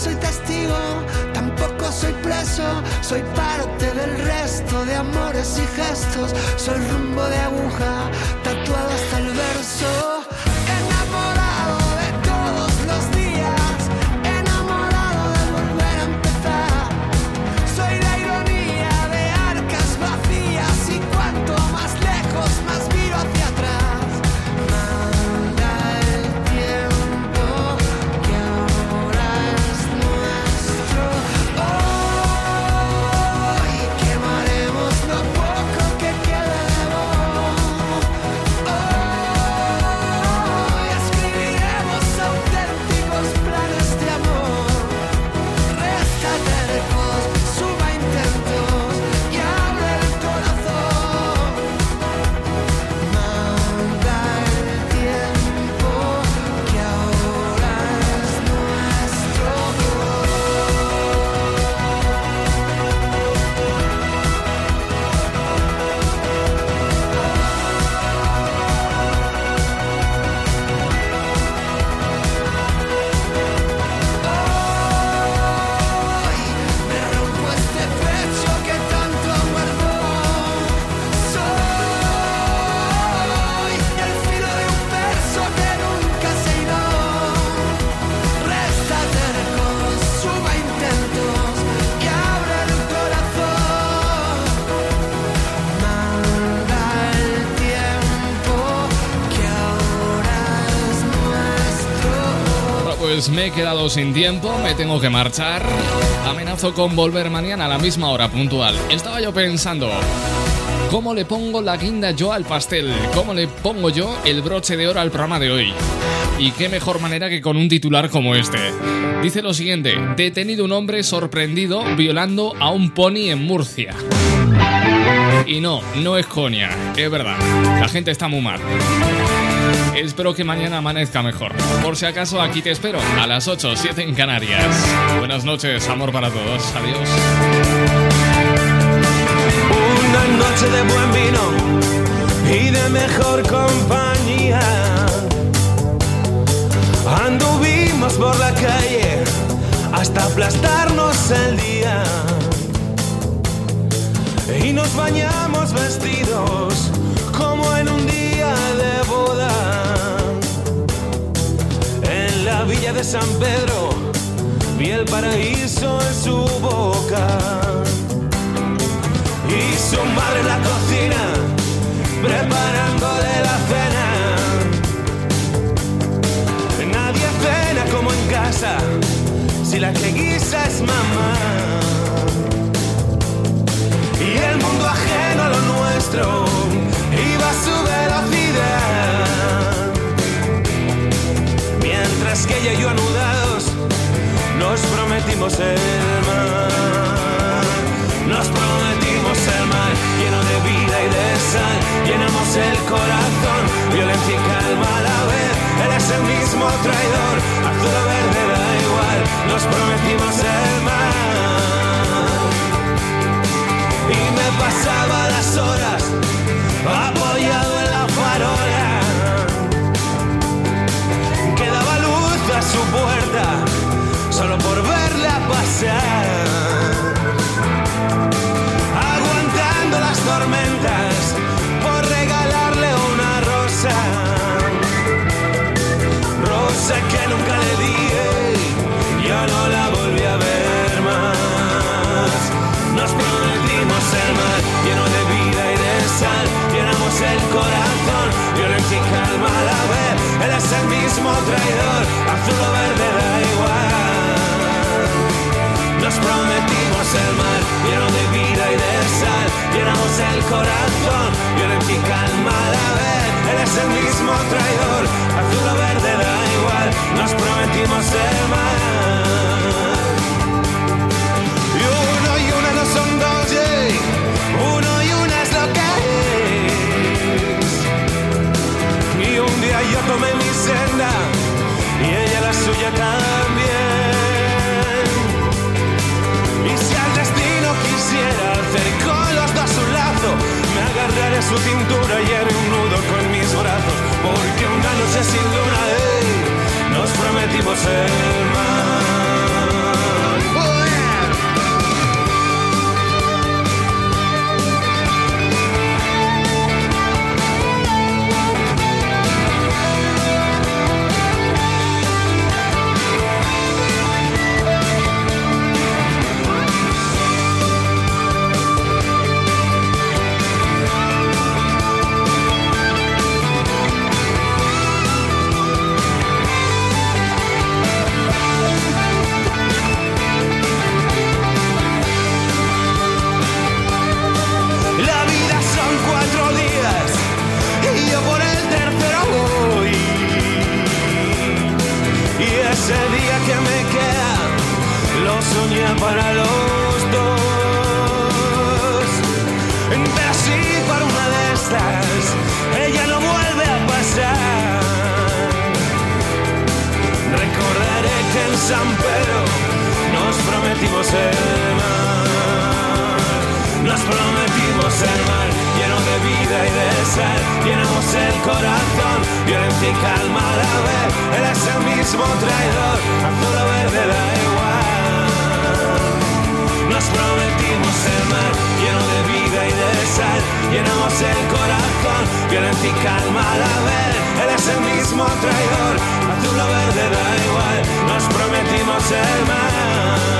soy testigo, tampoco soy preso. Soy parte del resto de amores y gestos. Soy rumbo de aguja, Pues me he quedado sin tiempo, me tengo que marchar. Amenazo con volver mañana a la misma hora puntual. Estaba yo pensando, ¿cómo le pongo la guinda yo al pastel? ¿Cómo le pongo yo el broche de oro al programa de hoy? Y qué mejor manera que con un titular como este. Dice lo siguiente, detenido un hombre sorprendido violando a un pony en Murcia. Y no, no es coña, es verdad, la gente está muy mal. Espero que mañana amanezca mejor. Por si acaso, aquí te espero a las 8, 7 en Canarias. Buenas noches, amor para todos. Adiós. Una noche de buen vino y de mejor compañía. Anduvimos por la calle hasta aplastarnos el día. Y nos bañamos vestidos como en un día de boda. La villa de San Pedro vi el paraíso en su boca. Y su madre en la cocina, preparándole la cena. Nadie cena como en casa, si la que guisa es mamá. Y el mundo ajeno a lo nuestro iba a su velocidad. Que ella y yo anudados nos prometimos el mar. Nos prometimos el mar lleno de vida y de sal. Llenamos el corazón, violencia y calma a la vez. Él es el mismo traidor, azul o verde da igual. Nos prometimos el mar. pasaba las horas apoyado aguantando las tormentas por regalarle una rosa. Rosa que nunca le di ya no la volví a ver más. Nos prometimos el mar lleno de vida y de sal. Llenamos el corazón violencia y calma a la vez él es el mismo traidor. Azul o calma la vez él es el mismo traidor azul o verde da igual. Nos prometimos el mar y uno y una no son dos yeah. uno y una es lo que es. Y un día yo tomé mi senda y ella la suya también agarraré su cintura y haré un nudo con mis brazos porque una noche sin luna hey, nos prometimos el San Pedro nos prometimos el mar. Nos prometimos el mar lleno de vida y de sal. Llenamos el corazón, violencia y calma a la vez. Él es el mismo traidor, azul o verde da igual. Nos prometimos el mar lleno de sal. Llenamos el corazón, violencia y calma a la vez. Él es el mismo traidor, azul o verde da igual. Nos prometimos el mar.